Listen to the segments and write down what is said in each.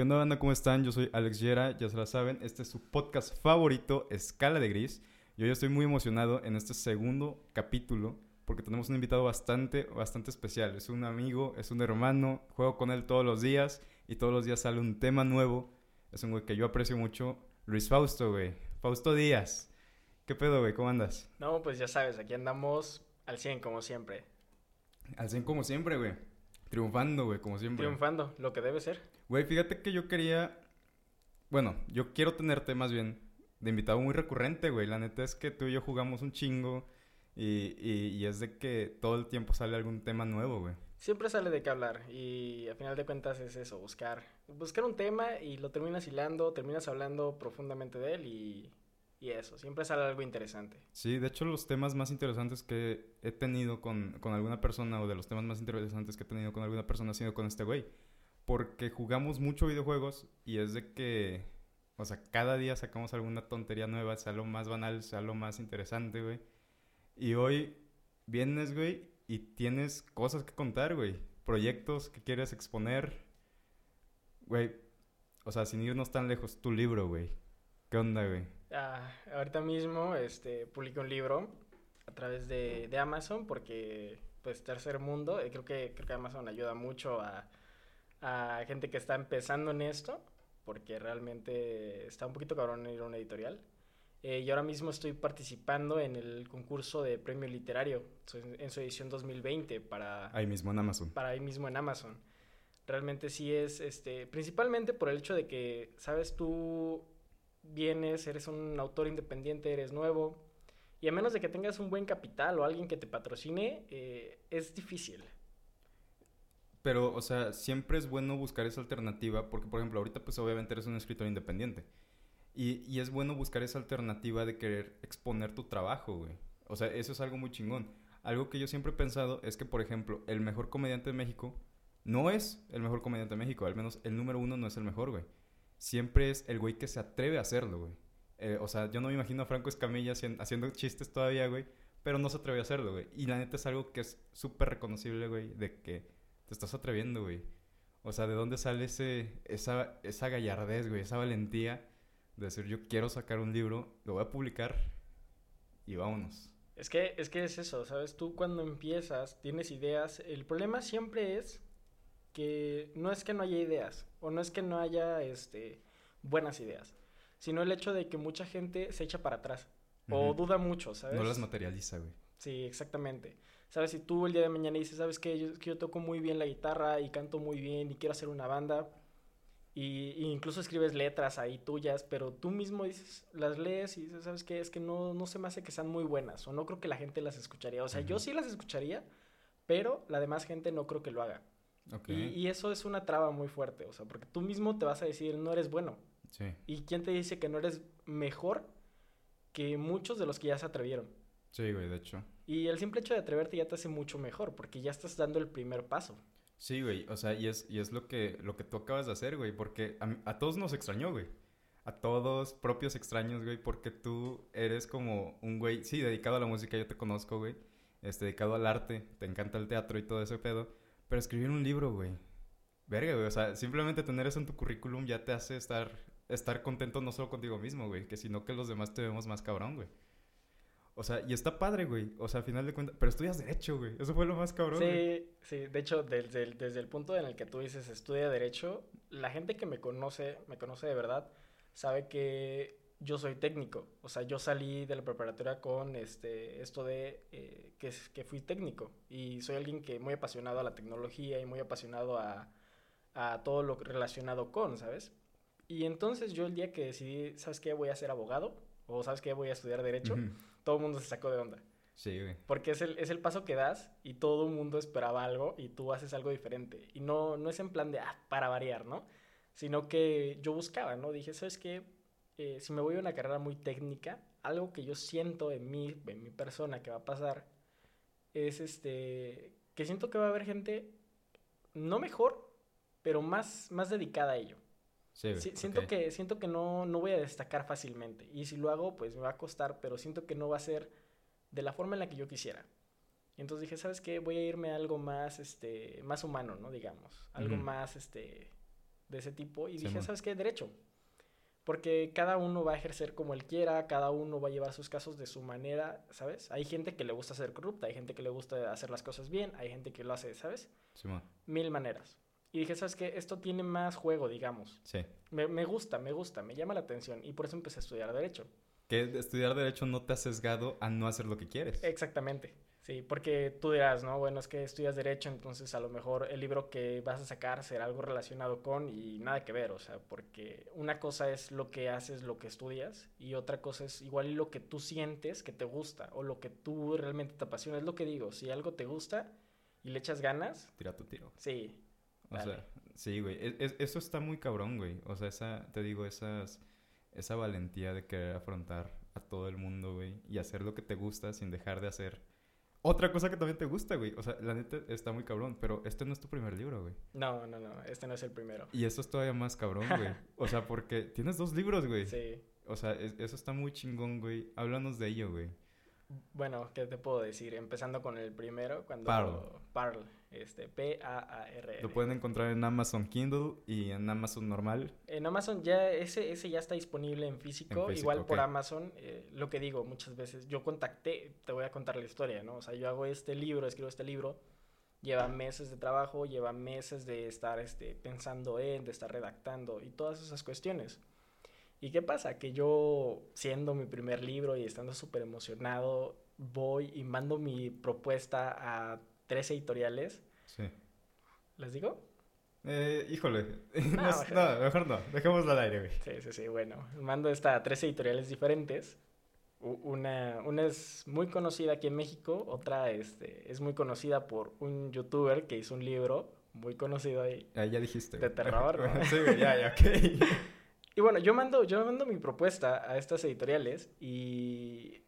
¿Qué onda, banda? ¿Cómo están? Yo soy Alex Yera, ya se la saben. Este es su podcast favorito, Escala de Gris. Y hoy estoy muy emocionado en este segundo capítulo porque tenemos un invitado bastante, bastante especial. Es un amigo, es un hermano, juego con él todos los días y todos los días sale un tema nuevo. Es un güey que yo aprecio mucho, Luis Fausto, güey. Fausto Díaz. ¿Qué pedo, güey? ¿Cómo andas? No, pues ya sabes, aquí andamos al 100 como siempre. Al 100 como siempre, güey. Triunfando, güey, como siempre. Triunfando, lo que debe ser. Güey, fíjate que yo quería. Bueno, yo quiero tenerte más bien de invitado muy recurrente, güey. La neta es que tú y yo jugamos un chingo. Y, y, es de que todo el tiempo sale algún tema nuevo, güey. Siempre sale de qué hablar. Y a final de cuentas es eso, buscar. Buscar un tema y lo terminas hilando, terminas hablando profundamente de él y y eso, siempre sale algo interesante. Sí, de hecho los temas más interesantes que he tenido con, con, alguna persona o de los temas más interesantes que he tenido con alguna persona ha sido con este güey. Porque jugamos mucho videojuegos y es de que, o sea, cada día sacamos alguna tontería nueva, sea lo más banal, sea lo más interesante, güey. Y hoy vienes, güey, y tienes cosas que contar, güey. Proyectos que quieres exponer. Güey, o sea, sin irnos tan lejos, tu libro, güey. ¿Qué onda, güey? Ah, ahorita mismo este, publico un libro a través de, de Amazon porque, pues, tercer mundo, eh, creo, que, creo que Amazon ayuda mucho a, a gente que está empezando en esto porque realmente está un poquito cabrón ir a una editorial. Eh, y ahora mismo estoy participando en el concurso de premio literario en su edición 2020 para... Ahí mismo en Amazon. Para ahí mismo en Amazon. Realmente sí es, este, principalmente por el hecho de que, sabes, tú vienes, eres un autor independiente, eres nuevo, y a menos de que tengas un buen capital o alguien que te patrocine, eh, es difícil. Pero, o sea, siempre es bueno buscar esa alternativa, porque, por ejemplo, ahorita, pues obviamente eres un escritor independiente. Y, y es bueno buscar esa alternativa de querer exponer tu trabajo, güey. O sea, eso es algo muy chingón. Algo que yo siempre he pensado es que, por ejemplo, el mejor comediante de México no es el mejor comediante de México. Al menos el número uno no es el mejor, güey siempre es el güey que se atreve a hacerlo, güey. Eh, o sea, yo no me imagino a Franco Escamilla haciendo chistes todavía, güey, pero no se atreve a hacerlo, güey. Y la neta es algo que es súper reconocible, güey, de que te estás atreviendo, güey. O sea, ¿de dónde sale ese, esa, esa gallardez, güey, esa valentía de decir, yo quiero sacar un libro, lo voy a publicar y vámonos? Es que, es que es eso, ¿sabes? Tú cuando empiezas, tienes ideas, el problema siempre es que no es que no haya ideas o no es que no haya este, buenas ideas, sino el hecho de que mucha gente se echa para atrás o duda mucho, ¿sabes? No las materializa, güey. Sí, exactamente. ¿Sabes? Si tú el día de mañana dices, ¿sabes qué? Yo, que yo toco muy bien la guitarra y canto muy bien y quiero hacer una banda y, incluso escribes letras ahí tuyas, pero tú mismo dices, las lees y dices, ¿sabes qué? Es que no, no se me hace que sean muy buenas o no creo que la gente las escucharía. O sea, yo sí las escucharía, pero la demás gente no creo que lo haga. Y, eso es una traba muy fuerte, o sea, porque tú mismo te vas a decir, no eres bueno. Sí. ¿Y quién te dice que no eres mejor que muchos de los que ya se atrevieron? Sí, güey, de hecho. Y el simple hecho de atreverte ya te hace mucho mejor, porque ya estás dando el primer paso. Sí, güey, o sea, y es, y es lo, que, lo que tú acabas de hacer, güey, porque a, todos nos extrañó, güey. A todos propios extraños, güey, porque tú eres como un güey, sí, dedicado a la música, yo te conozco, güey, este, dedicado al arte, te encanta el teatro y todo ese pedo. Pero escribir un libro, güey. Verga, güey. O sea, simplemente tener eso en tu currículum ya te hace estar, estar contento no solo contigo mismo, güey. Que sino que los demás te vemos más cabrón, güey. O sea, y está padre, güey. O sea, al final de cuentas. Pero estudias Derecho, güey. Eso fue lo más cabrón. Sí, sí. De hecho, desde el, desde el punto en el que tú dices estudia Derecho, la gente que me conoce, me conoce de verdad, sabe que yo soy técnico. O sea, yo salí de la preparatoria con este, esto de eh, que, que fui técnico. Y soy alguien que muy apasionado a la tecnología y muy apasionado a, a todo lo relacionado con, ¿sabes? Y entonces yo el día que decidí, ¿sabes qué? Voy a ser abogado. O ¿sabes qué? Voy a estudiar Derecho. Todo el mundo se sacó de onda. Sí, güey. Porque es el, es el paso que das y todo el mundo esperaba algo y tú haces algo diferente. Y no, no es en plan de, ah, para variar, ¿no? Sino que yo buscaba, ¿no? Dije, ¿sabes qué? Eh, si me voy a una carrera muy técnica, algo que yo siento en mí, en mi persona que va a pasar, es este, que siento que va a haber gente no mejor, pero más, más dedicada a ello. Sí, siento, que, siento que no, no voy a destacar fácilmente. Y si lo hago, pues me va a costar, pero siento que no va a ser de la forma en la que yo quisiera. Y entonces dije, ¿sabes qué? Voy a irme a algo más, este, más humano, ¿no? Digamos. Algo más, este, de ese tipo y Sí, dije, man. ¿sabes qué? Derecho. Porque cada uno va a ejercer como él quiera, cada uno va a llevar sus casos de su manera, ¿sabes? Hay gente que le gusta ser corrupta, hay gente que le gusta hacer las cosas bien, hay gente que lo hace, ¿sabes? Simón. Mil maneras. Y dije, ¿sabes qué? Esto tiene más juego, digamos. Sí. Me, me gusta, me gusta, me llama la atención y por eso empecé a estudiar Derecho. Que estudiar Derecho no te ha sesgado a no hacer lo que quieres. Exactamente. Sí, porque tú dirás, ¿no? Bueno, es que estudias derecho, entonces a lo mejor el libro que vas a sacar será algo relacionado con y nada que ver, o sea, porque una cosa es lo que haces, lo que estudias, y otra cosa es igual lo que tú sientes que te gusta o lo que tú realmente te apasiona. Es lo que digo, si algo te gusta y le echas ganas, Tira tu tiro. sí. O Dale. sea, sí, güey. Es- es- eso está muy cabrón, güey. O sea, esa, te digo, esas, esa valentía de querer afrontar a todo el mundo, güey. Y hacer lo que te gusta sin dejar de hacer otra cosa que también te gusta, güey. O sea, la neta está muy cabrón. Pero este no es tu primer libro, güey. No, no, no, este no es el primero. Y eso es todavía más cabrón, güey. O sea, porque tienes dos libros, güey. Sí. O sea, es- eso está muy chingón, güey. Háblanos de ello, güey. Bueno, ¿qué te puedo decir? Empezando con el primero, cuando... Parl. Parl, este, P-A-A-R-L. Lo pueden encontrar en Amazon Kindle y en Amazon normal. En Amazon ya, ese, ese ya está disponible en físico, En físico, igual por ok. Amazon, eh, lo que digo muchas veces, yo contacté, te voy a contar la historia, ¿no? O sea, yo hago este libro, escribo este libro, lleva meses de trabajo, lleva meses de estar este, pensando en, de estar redactando y todas esas cuestiones. ¿Y qué pasa? Que yo, siendo mi primer libro y estando súper emocionado, voy y mando mi propuesta a tres editoriales. Sí. ¿Les digo? Eh, híjole. No, No, no, mejor no. Dejémoslo al aire, güey. Sí, sí, sí, bueno. Mando esta a tres editoriales diferentes. Una, una es muy conocida aquí en México, otra este, es muy conocida por un youtuber que hizo un libro muy conocido ahí. Ah, ya dijiste. De güey. terror, ¿no? sí, güey, ya, ya, ok. Y bueno, yo mando, yo mando mi propuesta a estas editoriales y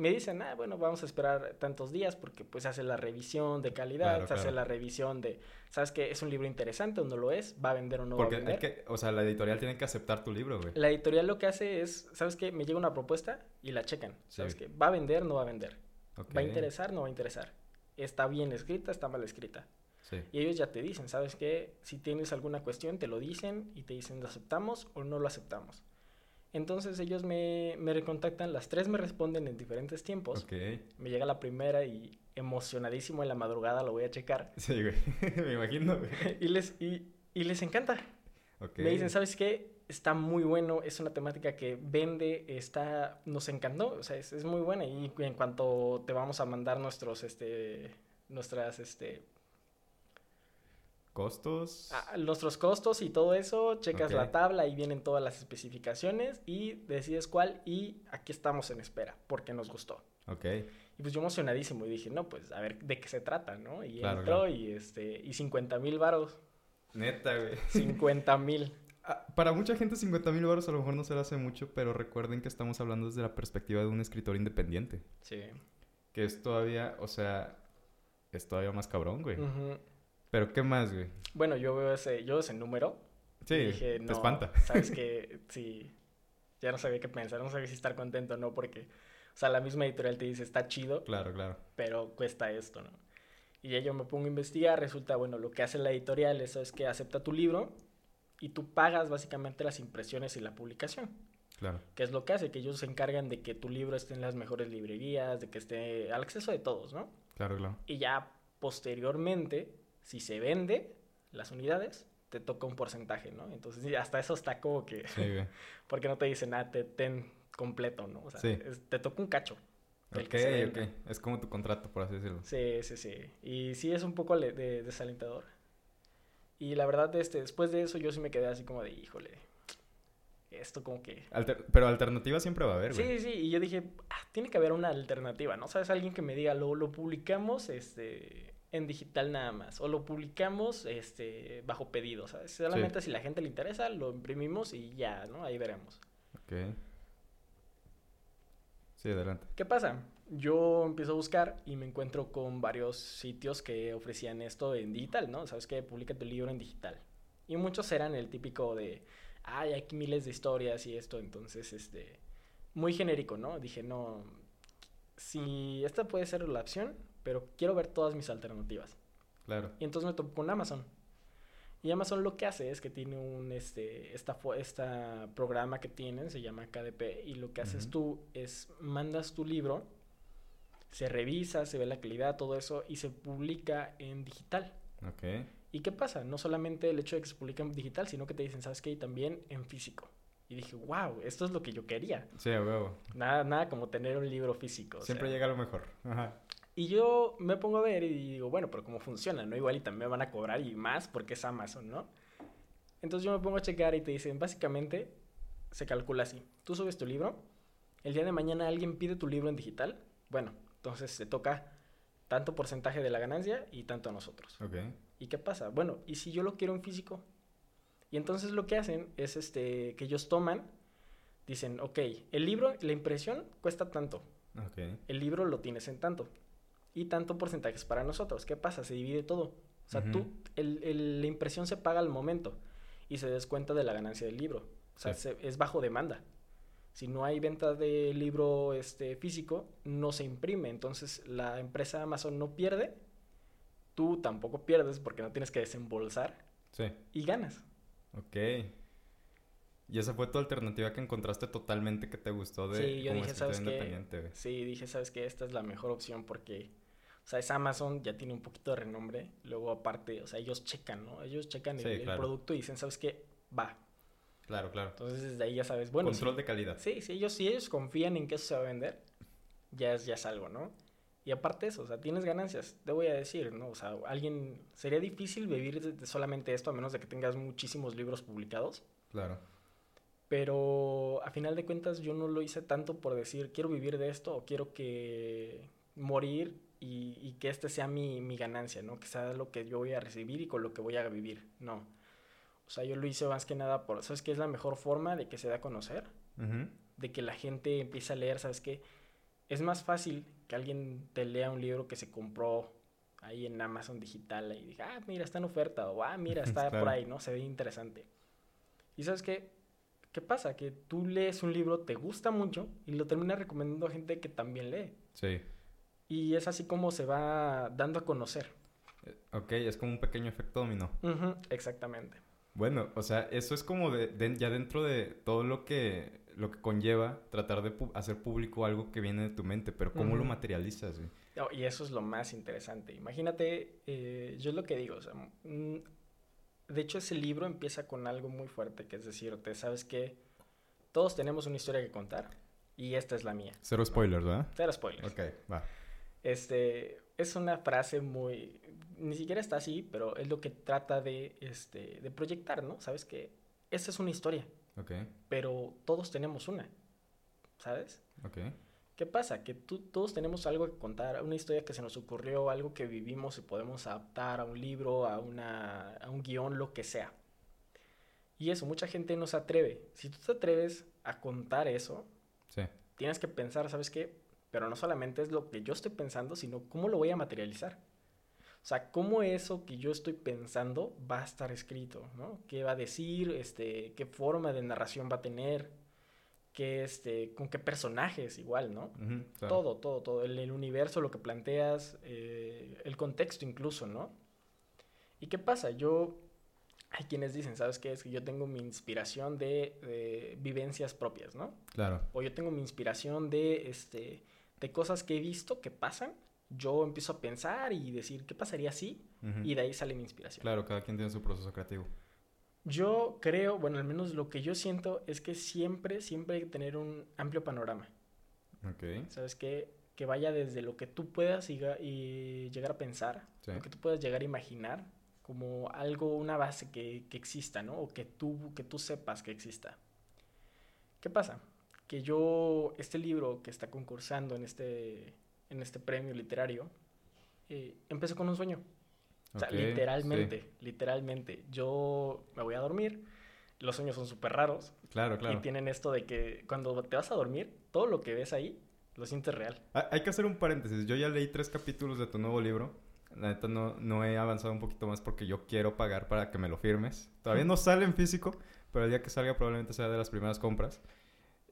me dicen, ah, bueno, vamos a esperar tantos días porque pues se hace la revisión de calidad, Claro, se hace la revisión de, ¿sabes qué? Es un libro interesante o no lo es, va a vender o no Porque va a hay vender. que, o sea, la editorial tiene que aceptar tu libro, güey. La editorial lo que hace es, ¿sabes qué? Me llega una propuesta y la checan. ¿Sabes Sí. qué? ¿Va a vender no va a vender? ¿Va a interesar no va a interesar? ¿Está bien escrita está mal escrita? Sí. Y ellos ya te dicen, ¿sabes qué? Si tienes alguna cuestión te lo dicen y te dicen, ¿lo aceptamos o no lo aceptamos? Entonces ellos me, me recontactan, las tres me responden en diferentes tiempos. Ok. Me llega la primera y emocionadísimo en la madrugada lo voy a checar. Sí, güey. Me imagino, güey. y, les, y, y les encanta. Me dicen, ¿sabes qué? Está muy bueno, es una temática que vende, está, nos encantó, o sea, es, es muy buena. Y en cuanto te vamos a mandar nuestros, este, nuestras, este, ¿Costos? nuestros costos y todo eso, checas la tabla, ahí vienen todas las especificaciones y decides cuál y aquí estamos en espera, porque nos gustó. Ok. Y pues yo emocionadísimo y dije, no, pues a ver de qué se trata, ¿no? Y Claro, entró claro. y, este, y 50 mil varos, Neta, güey. 50 mil. Ah, Para mucha gente 50 mil baros a lo mejor no se le hace mucho, pero recuerden que estamos hablando desde la perspectiva de un escritor independiente. Sí. Que es todavía, o sea, es todavía más cabrón, güey. Ujú. Pero ¿qué más, güey? Bueno, yo veo ese, yo ese número. Sí, y dije, te no, espanta. Sabes que sí, ya no sabía qué pensar, no sabía si estar contento o no, porque, o sea, la misma editorial te dice, está chido, Claro, claro. pero cuesta esto, ¿no? Y ya yo me pongo a investigar, resulta, bueno, lo que hace la editorial es, es que acepta tu libro y tú pagas básicamente las impresiones y la publicación. Claro. que es lo que hace? Que ellos se encargan de que tu libro esté en las mejores librerías, de que esté al acceso de todos, ¿no? Claro, claro. Y ya posteriormente, si se vende las unidades, te toca un porcentaje, ¿no? Entonces, hasta eso está como que, Sí, güey. porque no te dicen, ah, te ten completo, ¿no? O sea, Sí. es- te toca un cacho. el Ok, ok. Es como tu contrato, por así decirlo. Sí, sí, sí. Y sí es un poco le- de- desalentador. Y la verdad, este, después de eso yo sí me quedé así como de, híjole, esto como que... Alter- Pero alternativa siempre va a haber, güey. sí, sí, y yo dije, ah, tiene que haber una alternativa, ¿no? ¿Sabes? Alguien que me diga, lo, lo publicamos este, en digital nada más, o lo publicamos este, bajo pedido, ¿sabes? Solamente si la gente le interesa, lo imprimimos y ya, ¿no? Ahí veremos. Ok. Sí, adelante. ¿Qué pasa? Yo empiezo a buscar y me encuentro con varios sitios que ofrecían esto en digital, ¿no? ¿Sabes qué? Publica tu libro en digital. Y muchos eran el típico de, ay, hay aquí miles de historias y esto, entonces, este, muy genérico, ¿no? Dije, no, si esta puede ser la opción, pero quiero ver todas mis alternativas. Claro. Y entonces me topé con Amazon. Y Amazon lo que hace es que tiene un, este, esta, esta programa que tienen, se llama KDP, y lo que haces Ujú. tú es mandas tu libro, se revisa, se ve la calidad, todo eso, y se publica en digital. Ok. ¿Y qué pasa? No solamente el hecho de que se publique en digital, sino que te dicen, ¿sabes qué? Y también en físico. Y dije, wow, esto es lo que yo quería. Sí, a huevo. Nada, nada como tener un libro físico. o Siempre sea. llega lo mejor. Ajá. Y yo me pongo a ver y digo, bueno, pero ¿cómo funciona? ¿No? Igual y también me van a cobrar y más porque es Amazon, ¿no? Entonces yo me pongo a checar y te dicen, básicamente, se calcula así. Tú subes tu libro, el día de mañana alguien pide tu libro en digital, bueno, entonces te toca tanto porcentaje de la ganancia y tanto a nosotros. Ok. ¿Y qué pasa? Bueno, ¿y si yo lo quiero en físico? Y entonces lo que hacen es este, que ellos toman, dicen, ok, el libro, la impresión cuesta tanto, Ok. el libro lo tienes en tanto. Y tanto porcentajes para nosotros. ¿Qué pasa? Se divide todo. O sea, tú, el- el- la impresión se paga al momento y se descuenta de la ganancia del libro. O sea, Sí. se- es bajo demanda. Si no hay venta de libro este, físico, no se imprime. Entonces, la empresa Amazon no pierde, tú tampoco pierdes porque no tienes que desembolsar Sí. y ganas. Ok. Y esa fue tu alternativa que encontraste totalmente que te gustó de Sí, yo dije, ¿sabes qué? independiente, güey. Sí, dije, ¿sabes qué? Esta es la mejor opción porque, o sea, es Amazon, ya tiene un poquito de renombre. Luego, aparte, o sea, ellos checan, ¿no? Ellos checan el, Sí, el producto y dicen, ¿sabes qué? Va. Claro, claro. Entonces, desde ahí ya sabes, bueno, Control de calidad. sí, sí, ellos, si ellos confían en que eso se va a vender, ya es, ya es algo, ¿no? Y aparte eso, o sea, tienes ganancias, te voy a decir, ¿no? O sea, alguien, sería difícil vivir de, de solamente esto a menos de que tengas muchísimos libros publicados. Claro. Pero a final de cuentas yo no lo hice tanto por decir quiero vivir de esto o quiero que morir y, y que este sea mi, mi ganancia, ¿no? Que sea lo que yo voy a recibir y con lo que voy a vivir. No. O sea, yo lo hice más que nada por, ¿sabes qué es la mejor forma de que se dé a conocer? Ujú. De que la gente empiece a leer, ¿sabes qué? Es más fácil que alguien te lea un libro que se compró ahí en Amazon digital y diga, ah, mira, está en oferta o ah, mira, está por Claro. ahí, ¿no? Se ve interesante. Y ¿sabes qué? ¿Qué pasa? Que tú lees un libro, te gusta mucho y lo terminas recomendando a gente que también lee. Sí. Y es así como se va dando a conocer. Eh, Ok, es como un pequeño efecto dominó. Ujú, exactamente. Bueno, o sea, eso es como de, de- ya dentro de todo lo que, lo que conlleva tratar de pu- hacer público algo que viene de tu mente, pero ¿cómo lo Ujú. materializas? güey? No, y eso es lo más interesante. Imagínate, eh, yo es lo que digo, o sea, mm, de hecho ese libro empieza con algo muy fuerte, que es decirte, ¿sabes qué? Todos tenemos una historia que contar y esta es la mía. Cero spoilers, ¿verdad? Cero spoilers. Ok, va. Este, es una frase muy, ni siquiera está así, pero es lo que trata de, este, de proyectar, ¿no? ¿Sabes qué? Esta es una historia, Ok, pero todos tenemos una, ¿sabes? ok. ¿Qué pasa? Que tú, todos tenemos algo que contar, una historia que se nos ocurrió, algo que vivimos y podemos adaptar a un libro, a, una, a un guion, lo que sea. Y eso, mucha gente no se atreve. Si tú te atreves a contar eso, Sí, tienes que pensar, ¿sabes qué? Pero no solamente es lo que yo estoy pensando, sino cómo lo voy a materializar. O sea, cómo eso que yo estoy pensando va a estar escrito, ¿no? ¿Qué va a decir? Este, ¿Qué forma de narración va a tener? ¿Qué, este, ¿Con qué personajes igual, no? claro. Todo, todo, todo. El, el universo, lo que planteas, eh, el contexto incluso, ¿no? ¿Y qué pasa? Yo, hay quienes dicen, ¿sabes qué? Es que yo tengo mi inspiración de, de vivencias propias, ¿no? Claro, O yo tengo mi inspiración de, este, de cosas que he visto que pasan. Yo empiezo a pensar y decir, ¿qué pasaría si? ujú. Y de ahí sale mi inspiración. Claro, cada quien tiene su proceso creativo. Yo creo, bueno, al menos lo que yo siento es que siempre, siempre hay que tener un amplio panorama. Ok, ¿Sabes qué? Que vaya desde lo que tú puedas y, y llegar a pensar, Sí. lo que tú puedas llegar a imaginar, como algo, una base que, que exista, ¿no? O que tú, que tú sepas que exista. ¿Qué pasa? Que yo, este libro que está concursando en este, en este premio literario, eh, empezó con un sueño. O sea, literalmente, literalmente. Yo me voy a dormir, los sueños son súper raros, sí. Claro, y claro. tienen esto de que cuando te vas a dormir, todo lo que ves ahí lo sientes real. Hay que hacer un paréntesis. Yo ya leí tres capítulos de tu nuevo libro. La neta no, no he avanzado un poquito más porque yo quiero pagar para que me lo firmes. Todavía no sale en físico, pero el día que salga probablemente sea de las primeras compras.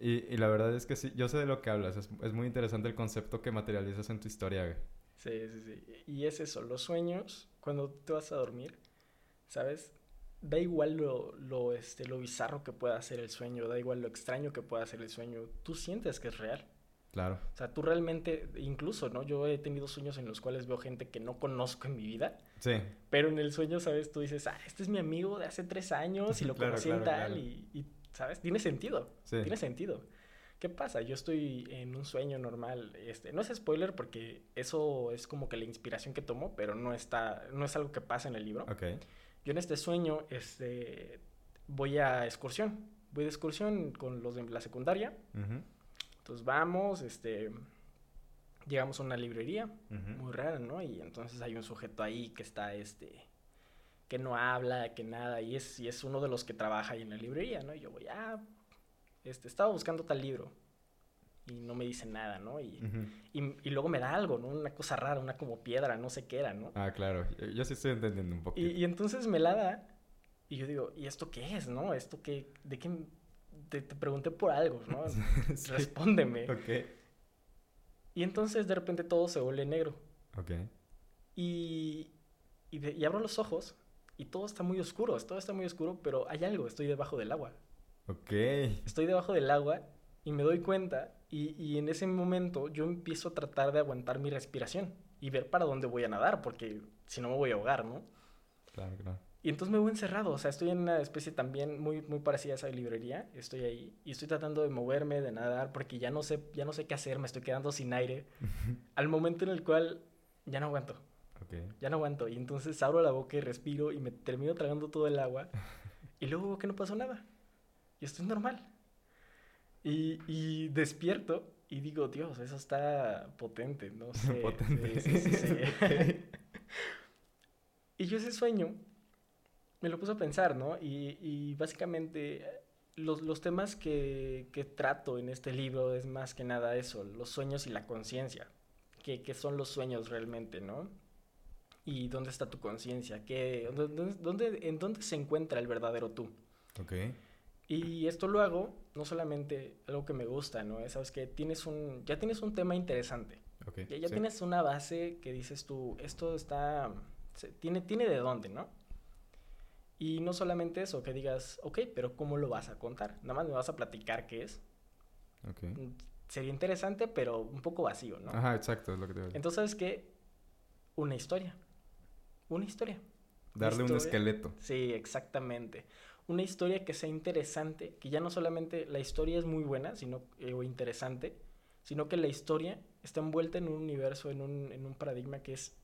Y, y la verdad es que sí, yo sé de lo que hablas. Es, es muy interesante el concepto que materializas en tu historia, güey. Sí, sí, sí. Y es eso, los sueños, cuando te vas a dormir, ¿sabes? da igual lo, lo, este, lo bizarro que pueda ser el sueño, da igual lo extraño que pueda ser el sueño, tú sientes que es real. Claro. O sea, tú realmente, incluso, ¿no? Yo he tenido sueños en los cuales veo gente que no conozco en mi vida. Sí. Pero en el sueño, ¿sabes? Tú dices, ah, este es mi amigo de hace tres años y lo Claro, conocí en claro, tal claro. y, y, ¿sabes? Tiene sentido. Sí. Tiene sentido. ¿Qué pasa? Yo estoy en un sueño normal. Este, no es spoiler porque eso es como que la inspiración que tomo, pero no está, no es algo que pasa en el libro. Ok. Yo en este sueño, este, voy a excursión. Voy de excursión con los de la secundaria. Entonces vamos, este, llegamos a una librería muy rara, ¿no? Y entonces hay un sujeto ahí que está, este, que no habla, que nada, y es, y es uno de los que trabaja ahí en la librería, ¿no? Y yo voy, ah, este, estaba buscando tal libro. Y no me dice nada, ¿no? Y, y, y luego me da algo, ¿no? Una cosa rara, una como piedra, no sé qué era, ¿no? Ah, claro. Yo- sí estoy entendiendo un Y, poquito. y entonces me la da y yo digo, ¿y esto qué es, no? ¿Esto qué? ¿De qué? Te, te pregunté por algo, ¿no? Sí. Respóndeme. Ok. Y entonces de repente todo se vuelve negro. Ok. Y, y, de- y abro los ojos y todo está muy oscuro, todo está muy oscuro, pero hay algo, estoy debajo del agua. Ok. Estoy debajo del agua y me doy cuenta y, y en ese momento yo empiezo a tratar de aguantar mi respiración y ver para dónde voy a nadar, porque si no me voy a ahogar, ¿no? Claro, claro. Y entonces me voy encerrado, o sea, estoy en una especie también muy, muy parecida a esa librería, estoy ahí y estoy tratando de moverme, de nadar, porque ya no sé, ya no sé qué hacer, me estoy quedando sin aire, al momento en el cual ya no aguanto, Ya no aguanto, y entonces abro la boca y respiro y me termino tragando todo el agua, y luego veo que no pasó nada, y estoy normal. Y, y despierto y digo, Dios, eso está potente, no sé. Potente. sí, sí, sí. Y yo ese sueño me lo puse a pensar, ¿no? Y, y básicamente los, los temas que, que trato en este libro es más que nada eso, los sueños y la conciencia. ¿Qué, qué son los sueños realmente, no? ¿Y dónde está tu conciencia? ¿Qué- dónde, dónde- ¿En dónde se encuentra el verdadero tú? Ok. Y esto lo hago no solamente algo que me gusta, ¿no? Es, Sabes que tienes un, ya tienes un tema interesante. Ok. Ya, ya sí. tienes una base que dices tú, esto está, se- tiene, tiene de dónde, ¿no? Y no solamente eso, que digas, ok, pero ¿cómo lo vas a contar? Nada más me vas a platicar qué es. Mm, Sería interesante, pero un poco vacío, ¿no? Ajá, exacto, es lo que te voy a decir. Entonces, ¿sabes qué? Una historia. Una historia. Darle un esqueleto. Sí, exactamente. Una historia que sea interesante, que ya no solamente la historia es muy buena, sino eh, o interesante, sino que la historia está envuelta en un universo, en un, en un paradigma que es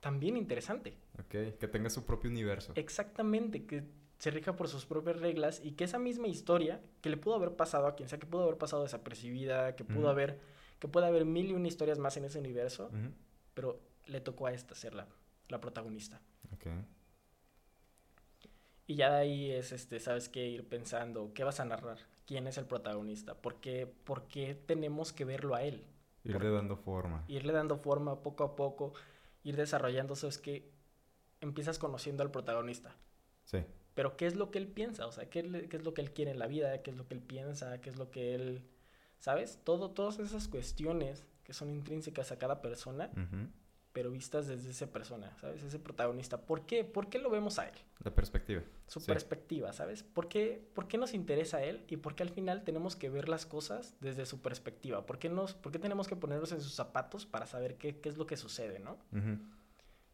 también interesante. Ok. Que tenga su propio universo. Exactamente, que se rija por sus propias reglas y que esa misma historia que le pudo haber pasado a quien sea, que pudo haber pasado desapercibida, que pudo haber, que puede haber mil y una historias más en ese universo, pero le tocó a esta ser la, protagonista. Ok. Y ya de ahí es, este, ¿sabes qué? Ir pensando, ¿qué vas a narrar? ¿Quién es el protagonista? ¿Por qué, por qué tenemos que verlo a él? Irle dando forma. Irle dando forma poco a poco, ir desarrollando, ¿sabes qué? Empiezas conociendo al protagonista. Sí. Pero ¿qué es lo que él piensa? O sea, ¿qué, le- qué es lo que él quiere en la vida? ¿Qué es lo que él piensa? ¿Qué es lo que él... ¿Sabes? Todo, todas esas cuestiones que son intrínsecas a cada persona. Pero vistas desde esa persona, ¿sabes? Ese protagonista. ¿Por qué? ¿Por qué lo vemos a él? La perspectiva. su Sí. perspectiva, ¿sabes? ¿Por qué, ¿Por qué nos interesa él y por qué al final tenemos que ver las cosas desde su perspectiva? ¿Por qué, nos, por qué tenemos que ponernos en sus zapatos para saber qué, qué es lo que sucede, ¿no? Ujú.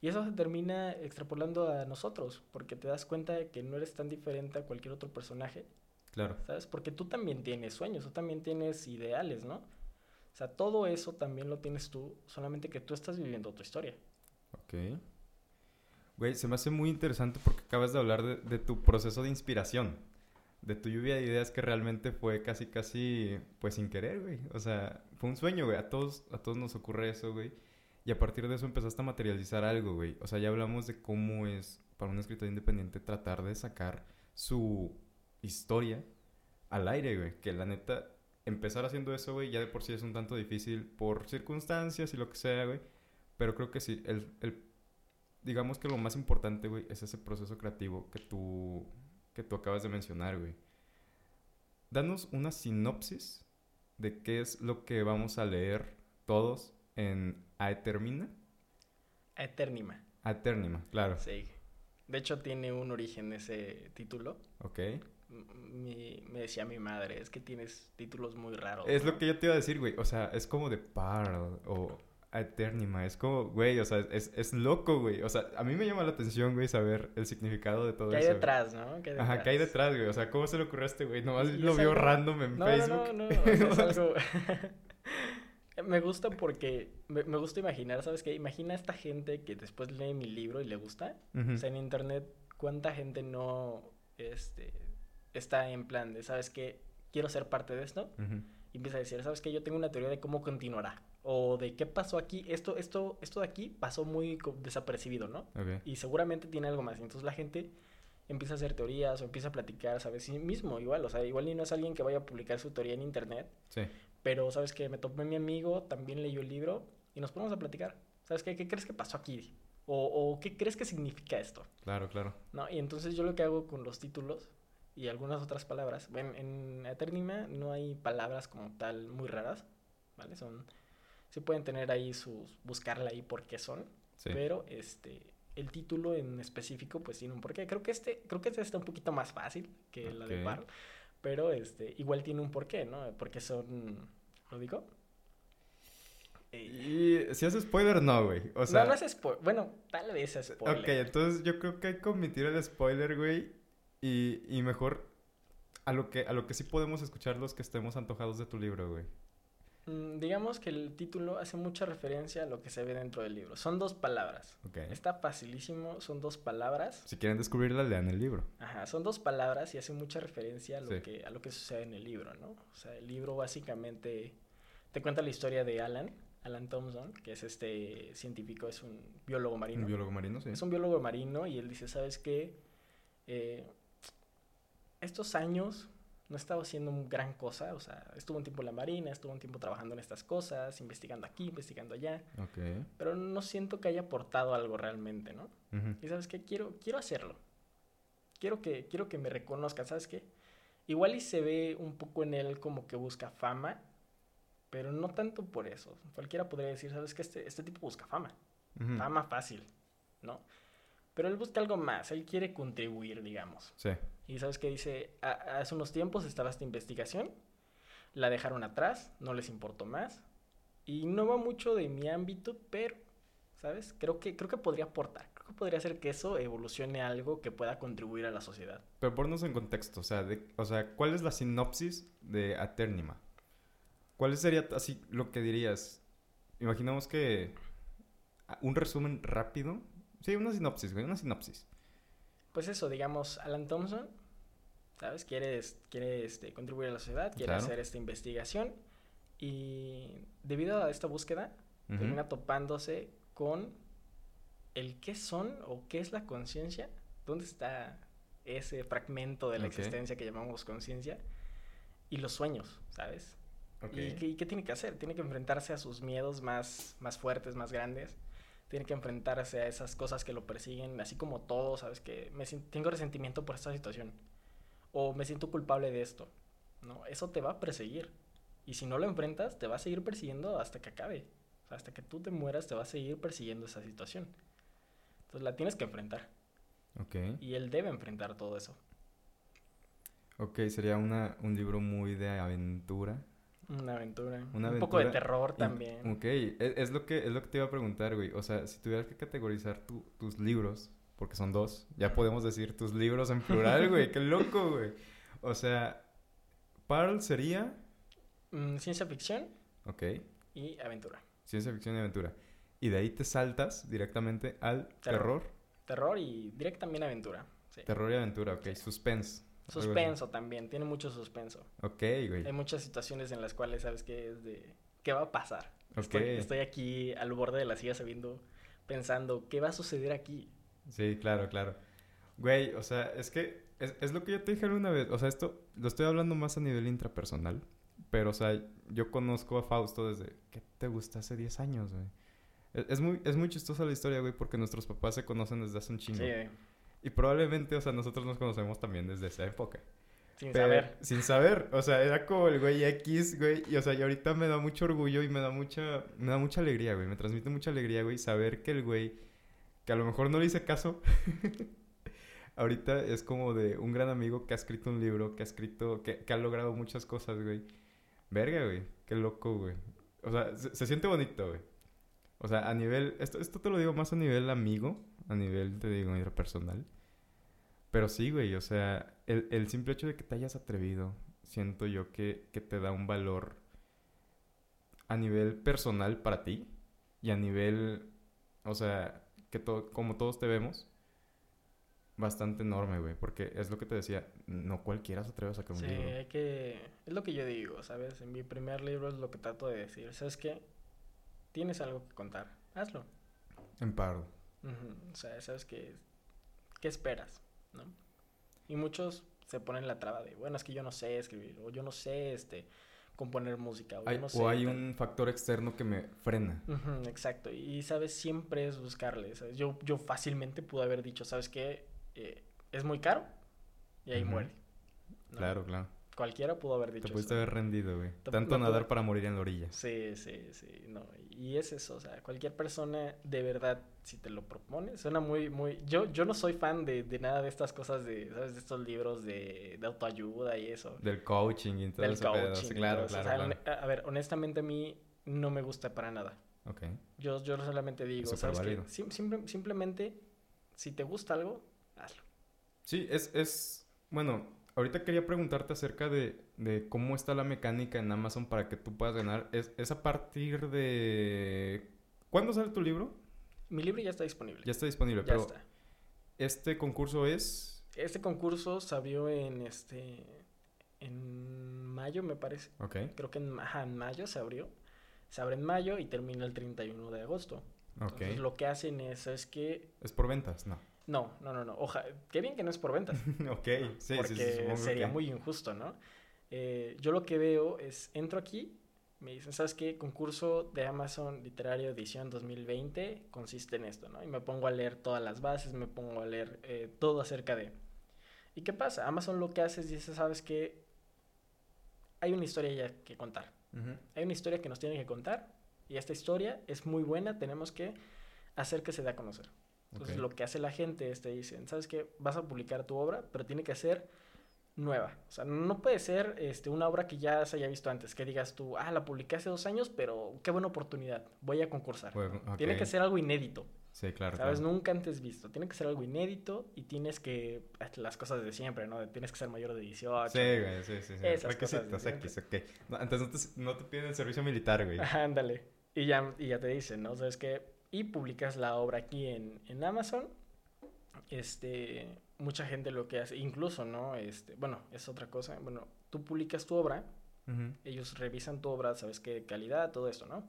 Y eso se termina extrapolando a nosotros, porque te das cuenta de que no eres tan diferente a cualquier otro personaje, Claro. ¿sabes? Porque tú también tienes sueños, tú también tienes ideales, ¿no? O sea, todo eso también lo tienes tú, solamente que tú estás viviendo tu historia. Ok. Güey, se me hace muy interesante porque acabas de hablar de, de tu proceso de inspiración. De tu lluvia de ideas que realmente fue casi, casi, pues sin querer, güey. O sea, fue un sueño, güey. A todos, a todos nos ocurre eso, güey. Y a partir de eso empezaste a materializar algo, güey. O sea, ya hablamos de cómo es para un escritor independiente tratar de sacar su historia al aire, güey. Que la neta, empezar haciendo eso, güey, ya de por sí es un tanto difícil por circunstancias y lo que sea, güey. Pero creo que sí, el, el- digamos que lo más importante, güey, es ese proceso creativo que tú, que tú acabas de mencionar, güey. Danos una sinopsis de qué es lo que vamos a leer todos en Aeternima. Eternima. Aeternima, claro. Sí. De hecho, tiene un origen ese título. Ok. Mi- me decía mi madre, es que tienes títulos muy raros. Es ¿no? lo que yo te iba a decir, güey. O sea, es como de Parl o Eternima. Es como, güey, o sea, es, es loco, güey. O sea, a mí me llama la atención, güey, saber el significado de todo ¿Qué hay eso. detrás, no? ¿Qué hay Ajá, ¿qué hay detrás, güey? O sea, ¿cómo se le ocurrió a este güey? Nomás lo vio algo- random en No, Facebook. no, no, no, o sea, es algo... me gusta porque me, me gusta imaginar, ¿sabes qué? Imagina a esta gente que después lee mi libro y le gusta. O sea, en internet, ¿cuánta gente no este, está en plan de, ¿sabes qué? Quiero ser parte de esto. Y empieza a decir, ¿sabes qué? Yo tengo una teoría de cómo continuará. O de qué pasó aquí. Esto, esto, esto de aquí pasó muy desapercibido, ¿no? Y seguramente tiene algo más. Entonces la gente empieza a hacer teorías o empieza a platicar, ¿sabes? Sí mismo, igual. O sea, igual y no es alguien que vaya a publicar su teoría en internet. Sí. Pero, ¿sabes qué? Me topé mi amigo, también leyó el libro y nos ponemos a platicar. ¿Sabes qué? ¿Qué crees que pasó aquí? O, o qué crees que significa esto? Claro, claro. ¿no? Y entonces yo lo que hago con los títulos y algunas otras palabras, bueno, en Eternima no hay palabras como tal muy raras, ¿vale? Son, sí pueden tener ahí sus, buscarla ahí por qué son, Sí. pero este, el título en específico pues tiene un porqué. Creo que este, creo que este está un poquito más fácil que la de Ok. Parl, pero este, igual tiene un porqué, ¿no? Porque son, ¿lo digo? Y si haces spoiler, no, güey. O sea. no, no es spoiler, bueno, tal vez es spoiler. Ok, entonces yo creo que hay que omitir el spoiler, güey. Y, y mejor a lo, que, a lo que sí podemos escuchar los que estemos antojados de tu libro, güey. Mm, Digamos que el título hace mucha referencia a lo que se ve dentro del libro. Son dos palabras. Ok. Está facilísimo, son dos palabras. Si quieren descubrirla, lean el libro. Ajá, son dos palabras y hace mucha referencia a lo, Sí. que, a lo que sucede en el libro, ¿no? O sea, el libro básicamente te cuenta la historia de Alan, Alan Thompson, que es este científico, es un biólogo marino. Un biólogo marino, sí. Es un biólogo marino y él dice, ¿sabes qué? Eh, estos años no he estado haciendo gran cosa, o sea, estuvo un tiempo en la marina, estuvo un tiempo trabajando en estas cosas, investigando aquí, investigando allá, pero no siento que haya aportado algo realmente, ¿no? Ujú. Y sabes qué, quiero, quiero hacerlo. Quiero que, quiero que me reconozcan, ¿sabes qué? Igual y se ve un poco en él como que busca fama, pero no tanto por eso. Cualquiera podría decir, ¿sabes qué? Este, este tipo busca fama Ujú. fama fácil, ¿no? Pero él busca algo más, él quiere contribuir, digamos. Sí. Y sabes qué dice, "Ha- hace unos tiempos estaba esta investigación, la dejaron atrás, no les importó más, y no va mucho de mi ámbito, pero, ¿sabes? Creo que, creo que podría aportar, creo que podría hacer que eso evolucione a algo que pueda contribuir a la sociedad. Pero ponnos en contexto, o sea, de- o sea, ¿cuál es la sinopsis de Aternima? ¿Cuál sería así lo que dirías? Imaginamos que ah, un resumen rápido. Sí, una sinopsis, güey, una sinopsis. Pues eso, digamos, Alan Thompson, ¿sabes? Quiere, quiere este, contribuir a la sociedad, quiere Claro. hacer esta investigación y debido a esta búsqueda Ujú. termina topándose con el qué son o qué es la conciencia, dónde está ese fragmento de la Ok. existencia que llamamos conciencia y los sueños, ¿sabes? Ok. ¿Y qué, y qué tiene que hacer? Tiene que enfrentarse a sus miedos más, más fuertes, más grandes. Tiene que enfrentarse a esas cosas que lo persiguen, así como todo, ¿sabes? Que me tengo resentimiento por esta situación. O me siento culpable de esto. ¿No? Eso te va a perseguir. Y si no lo enfrentas, te va a seguir persiguiendo hasta que acabe. O sea, hasta que tú te mueras, te va a seguir persiguiendo esa situación. Entonces la tienes que enfrentar. Ok. Y él debe enfrentar todo eso. Ok, sería una, un libro muy de aventura. Una aventura. Una Un poco de aventura terror Y- también. Ok, es, es lo que, es lo que te iba a preguntar, güey. O sea, si tuvieras que categorizar tu- tus libros, porque son dos, ya podemos decir tus libros en plural, güey. Qué loco, güey. O sea, Parl sería, Mm, ciencia ficción ok, y aventura. ciencia ficción y aventura. Y de ahí te saltas directamente al Terror. terror, Terror y directo también aventura. Sí. terror y aventura, ok, suspense. algo así. Suspenso también, tiene mucho suspenso. Ok, güey. Hay muchas situaciones en las cuales sabes que es de qué va a pasar. Ok. Estoy, estoy aquí al borde de la silla sabiendo, pensando, ¿qué va a suceder aquí? Sí, claro, claro. Güey, o sea, es que es, es lo que yo te dije alguna vez. O sea, esto lo estoy hablando más a nivel intrapersonal. Pero, o sea, yo conozco a Fausto desde que te gusta hace 10 años, güey. Es, es muy, es muy chistosa la historia, güey, porque nuestros papás se conocen desde hace un chingo. Sí, Y probablemente, o sea, nosotros nos conocemos también desde esa época. sin Pero- saber. Sin saber. O sea, era como el güey X, güey. Y, o sea, y ahorita me da mucho orgullo y me da mucha, me da mucha alegría, güey. Me transmite mucha alegría, güey, saber que el güey, que a lo mejor no le hice caso, ahorita es como de un gran amigo que ha escrito un libro, que ha escrito, que, ha logrado muchas cosas, güey. Verga, güey. Qué loco, güey. O sea, se, se siente bonito, güey. O sea, a nivel, esto, esto te lo digo más a nivel amigo, a nivel, te digo, personal. Pero sí, güey, o sea, el, el simple hecho de que te hayas atrevido, siento yo que, que te da un valor a nivel personal para ti y a nivel, o sea, que to- como todos te vemos, bastante enorme, güey, porque es lo que te decía, no cualquiera se atreve a sacar un Sí, libro. hay que... Es lo que yo digo, ¿sabes? En mi primer libro es lo que trato de decir. ¿Sabes qué? Tienes algo que contar. Hazlo. En paro. O sea, ¿sabes qué? ¿Qué esperas? ¿No? Y muchos se ponen la traba de, bueno, es que yo no sé escribir, o yo no sé, este, componer música, o Hay- no sé... o hay tal". un factor externo que me frena. Exacto. Y, ¿sabes? Siempre es buscarle, ¿sabes? Yo, yo fácilmente pude haber dicho, ¿sabes qué? Eh, es muy caro y ahí muere. ¿no? Claro, claro. Cualquiera pudo haber Te dicho pudiste eso. haber rendido, güey. Te- Tanto nadar pude- para morir en la orilla. Sí, sí, sí, no, y es eso, o sea, cualquier persona de verdad, si te lo propone, suena muy, muy, yo, yo no soy fan de, de nada de estas cosas de, ¿sabes? De estos libros de, de autoayuda y eso, Del coaching y todo del coaching Sí, claro, o claro, sea, a, ver, honestamente a mí no me gusta para nada, Ok. yo, yo solamente digo, ¿sabes qué? válido. Sim- simple- simplemente, si te gusta algo, hazlo. Sí, es, es... Bueno, ahorita quería preguntarte acerca de, de cómo está la mecánica en Amazon para que tú puedas ganar. Es, es a partir de... ¿Cuándo sale tu libro? Mi libro ya está disponible, Ya está disponible, ya pero está. este concurso es... Este concurso se abrió en, este, en mayo, me parece. Ok, creo que en, ajá, en mayo se abrió. Se abre en mayo y termina el 31 de agosto. Entonces lo que hacen es, es que... ¿Es por ventas? No. No, no, no, no. Oja, qué bien que no es por ventas. ok, sí, porque sí, sí, sería que- muy injusto, ¿no? Eh, yo lo que veo es, entro aquí, me dicen, ¿sabes qué? Concurso de Amazon Literario Edición 2020 consiste en esto, ¿no? Y me pongo a leer todas las bases, me pongo a leer eh, todo acerca de... ¿Y qué pasa? Amazon lo que hace es, dice, ¿sabes qué? Hay una historia ya que contar. Hay una historia que nos tienen que contar y esta historia es muy buena, tenemos que hacer que se dé a conocer. Entonces Ok. lo que hace la gente es te dicen, ¿sabes qué? Vas a publicar tu obra, pero tiene que ser nueva. O sea, no puede ser este, una obra que ya se haya visto antes, que digas tú, ah, la publiqué hace dos años, pero qué buena oportunidad, voy a concursar. Bueno, Tiene ok. que ser algo inédito, Sí, claro, ¿sabes? claro. Nunca antes visto. Tiene que ser algo inédito y tienes que, las cosas de siempre, ¿no? Tienes que ser mayor de 18. Sí, güey, sí, sí. sí. Esas cosas X, ok. No, entonces no te, no te piden el servicio militar, güey. Ándale. Y ya, y ya te dicen, ¿no? ¿Sabes qué? Y publicas la obra aquí en, en Amazon. Este, mucha gente lo que hace, incluso, ¿no? Este, bueno, es otra cosa. Bueno, tú publicas tu obra, ellos revisan tu obra, sabes qué calidad, todo eso, ¿no?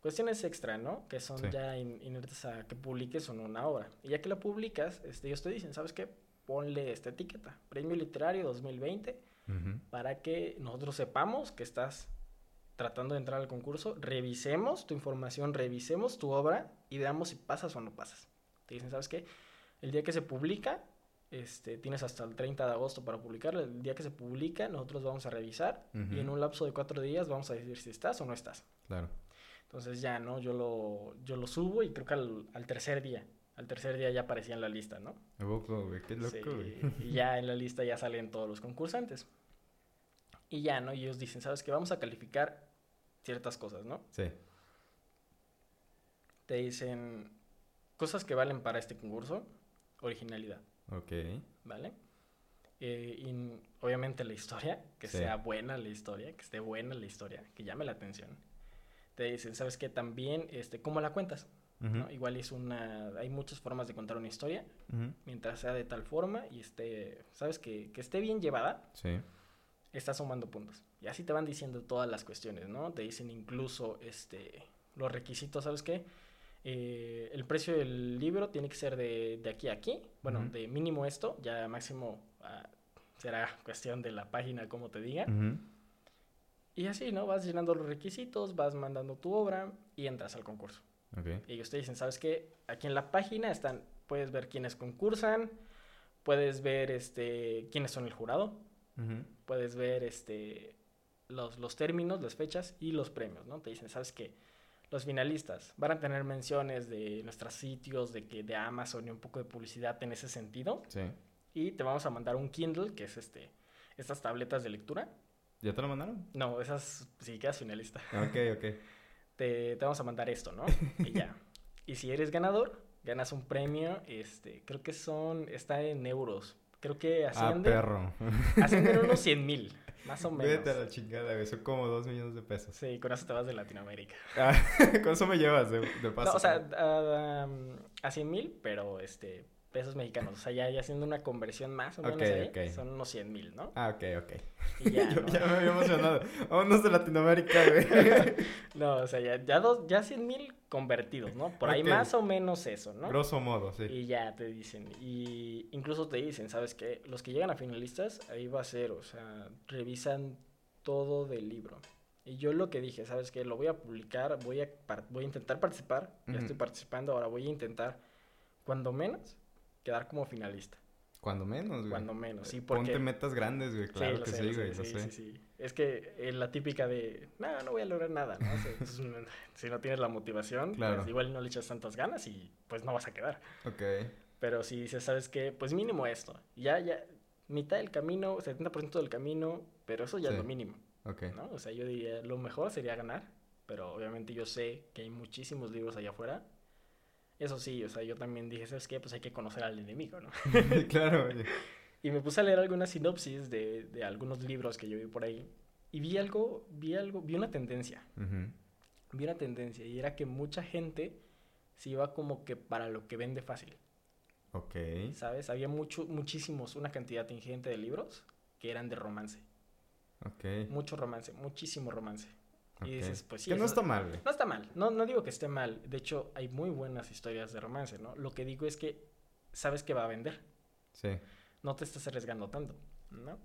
Cuestiones extra, ¿no? Que son Sí. ya in- inertes a que publiques o no una obra. Y ya que la publicas, este, ellos te dicen, ¿sabes qué? Ponle esta etiqueta, Premio Literario 2020 Ujú. para que nosotros sepamos que estás tratando de entrar al concurso, revisemos tu información, revisemos tu obra y veamos si pasas o no pasas. Te dicen, ¿sabes qué? El día que se publica, este, tienes hasta el 30 de agosto para publicarlo. El día que se publica, nosotros vamos a revisar y Ujú. en un lapso de cuatro días vamos a decir si estás o no estás. Claro. Entonces ya, ¿no? Yo lo, yo lo subo y creo que al, al tercer día, al tercer día ya aparecía en la lista, ¿no? Loco, güey. Qué loco, Sí, güey. y ya en la lista ya salen todos los concursantes. Y ya, ¿no? Y ellos dicen, ¿sabes qué? Vamos a calificar ciertas cosas, ¿no? Sí. Te dicen cosas que valen para este concurso, originalidad, Ok. ¿vale? Eh, y obviamente la historia, que Sí. sea buena la historia, que esté buena la historia, que llame la atención. Te dicen, ¿sabes qué? También, este, ¿cómo la cuentas? ¿no? Igual es una... Hay muchas formas de contar una historia, mientras sea de tal forma y esté, ¿sabes? Que, que esté bien llevada, Sí. Estás sumando puntos. Y así te van diciendo todas las cuestiones, ¿no? Te dicen incluso este, los requisitos, ¿sabes qué? Eh, el precio del libro tiene que ser de, de aquí a aquí. Bueno, de mínimo esto, ya máximo ah, será cuestión de la página, como te diga. Y así, ¿no? Vas llenando los requisitos, vas mandando tu obra y entras al concurso. Ok. Y ellos te dicen, ¿sabes qué? Aquí en la página están, puedes ver quiénes concursan, puedes ver este, quiénes son el jurado, Puedes ver este los, los términos, las fechas y los premios, ¿no? Te dicen, ¿sabes qué? los finalistas van a tener menciones de nuestros sitios, de que de Amazon y un poco de publicidad en ese sentido. Sí. Y te vamos a mandar un Kindle, que es este estas tabletas de lectura. ¿Ya te lo mandaron? No, esas si quedas finalista. Ok, ok. Te, te vamos a mandar esto, ¿no? y ya. Y si eres ganador, ganas un premio, este, creo que son, está en euros. Creo que Ah, asciende, perro. asciende en unos 100 mil, más o menos. Vete a la chingada, güey. Son como dos millones de pesos. Sí, con eso te vas de Latinoamérica. Ah, con eso me llevas de, de paso. No, o sea, a, um, a 100 mil, pero este, pesos mexicanos. O sea, ya, ya haciendo una conversión más o menos ahí, son unos 100 mil, ¿no? Ah, ok, ok. Y ya, Yo ¿no? ya me había emocionado. Vámonos de Latinoamérica, güey. No, o sea, ya, ya, dos, ya 100 mil convertidos, ¿no? Por ahí más o menos eso, ¿no? Grosso modo, sí. Y ya te dicen, y incluso te dicen, ¿sabes qué? Los que llegan a finalistas, ahí va a ser, o sea, revisan todo del libro. Y yo lo que dije, ¿sabes qué? Lo voy a publicar, voy a, par- voy a intentar participar, ya estoy participando, ahora voy a intentar, cuando menos, quedar como finalista. Cuando menos, güey. Cuando menos, sí, porque... Ponte metas grandes, güey. Claro lo que sé, sí, lo güey. Lo sí, sé. sí, sí. Es que eh, la típica de, no, no voy a lograr nada, ¿no? Si no tienes la motivación, Claro. pues igual no le echas tantas ganas y pues no vas a quedar. Ok. Pero si dices, ¿sabes qué? Pues mínimo esto. Ya, ya, mitad del camino, 70% del camino, pero eso ya es Sí. lo mínimo, Ok. ¿no? O sea, yo diría, lo mejor sería ganar, pero obviamente yo sé que hay muchísimos libros allá afuera. Eso sí, o sea, yo también dije, ¿sabes qué? Pues hay que conocer al enemigo, ¿no? claro. Y me puse a leer algunas sinopsis de, de algunos libros que yo vi por ahí. Y vi algo, vi algo, vi una tendencia. Vi una tendencia y era que mucha gente se iba como que para lo que vende fácil. Ok. ¿Sabes? Había mucho, muchísimos, una cantidad ingente de libros que eran de romance. Ok. Mucho romance, muchísimo romance. Y dices, pues sí. Que no está mal, güey. no está mal. No, no digo que esté mal. De hecho, hay muy buenas historias de romance, ¿no? Lo que digo es que sabes que va a vender. Sí. No te estás arriesgando tanto, ¿no?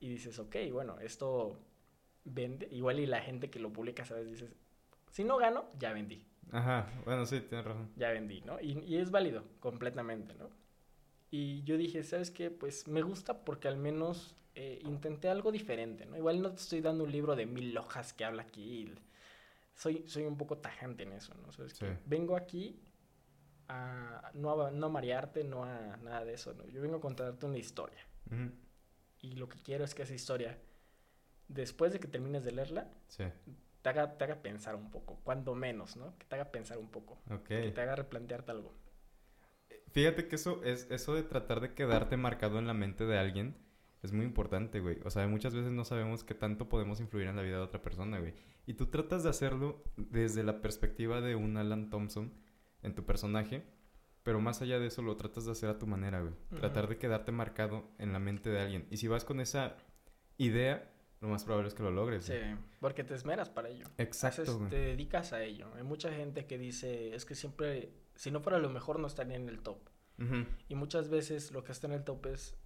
Y dices, ok, bueno, esto vende. Igual y la gente que lo publica, ¿sabes? Dices, si no gano, ya vendí. Ajá. Bueno, sí, tienes razón. ya vendí, ¿no? Y, y es válido completamente, ¿no? Y yo dije, ¿sabes qué? Pues me gusta porque al menos eh, intenté algo diferente, ¿no? Igual no te estoy dando un libro de mil hojas que habla aquí. Soy, soy un poco tajante en eso, ¿no? ¿Sabes qué? Sí. Vengo aquí a no, a no a marearte, no a nada de eso, ¿no? Yo vengo a contarte una historia. Ujú. Y lo que quiero es que esa historia, después de que termines de leerla, Sí. te haga, te haga pensar un poco, cuando menos, ¿no? Que te haga pensar un poco, Ok. que te haga replantearte algo. Fíjate que eso es eso de tratar de quedarte marcado en la mente de alguien es muy importante, güey. O sea, muchas veces no sabemos qué tanto podemos influir en la vida de otra persona, güey. Y tú tratas de hacerlo desde la perspectiva de un Alan Thompson en tu personaje, pero más allá de eso lo tratas de hacer a tu manera, güey. Tratar de quedarte marcado en la mente de alguien. Y si vas con esa idea, lo más probable es que lo logres. Sí, güey. porque te esmeras para ello. Exacto, Haces- güey. te dedicas a ello. Hay mucha gente que dice, es que siempre, si no fuera lo mejor, no estaría en el top. Y muchas veces lo que está en el top es,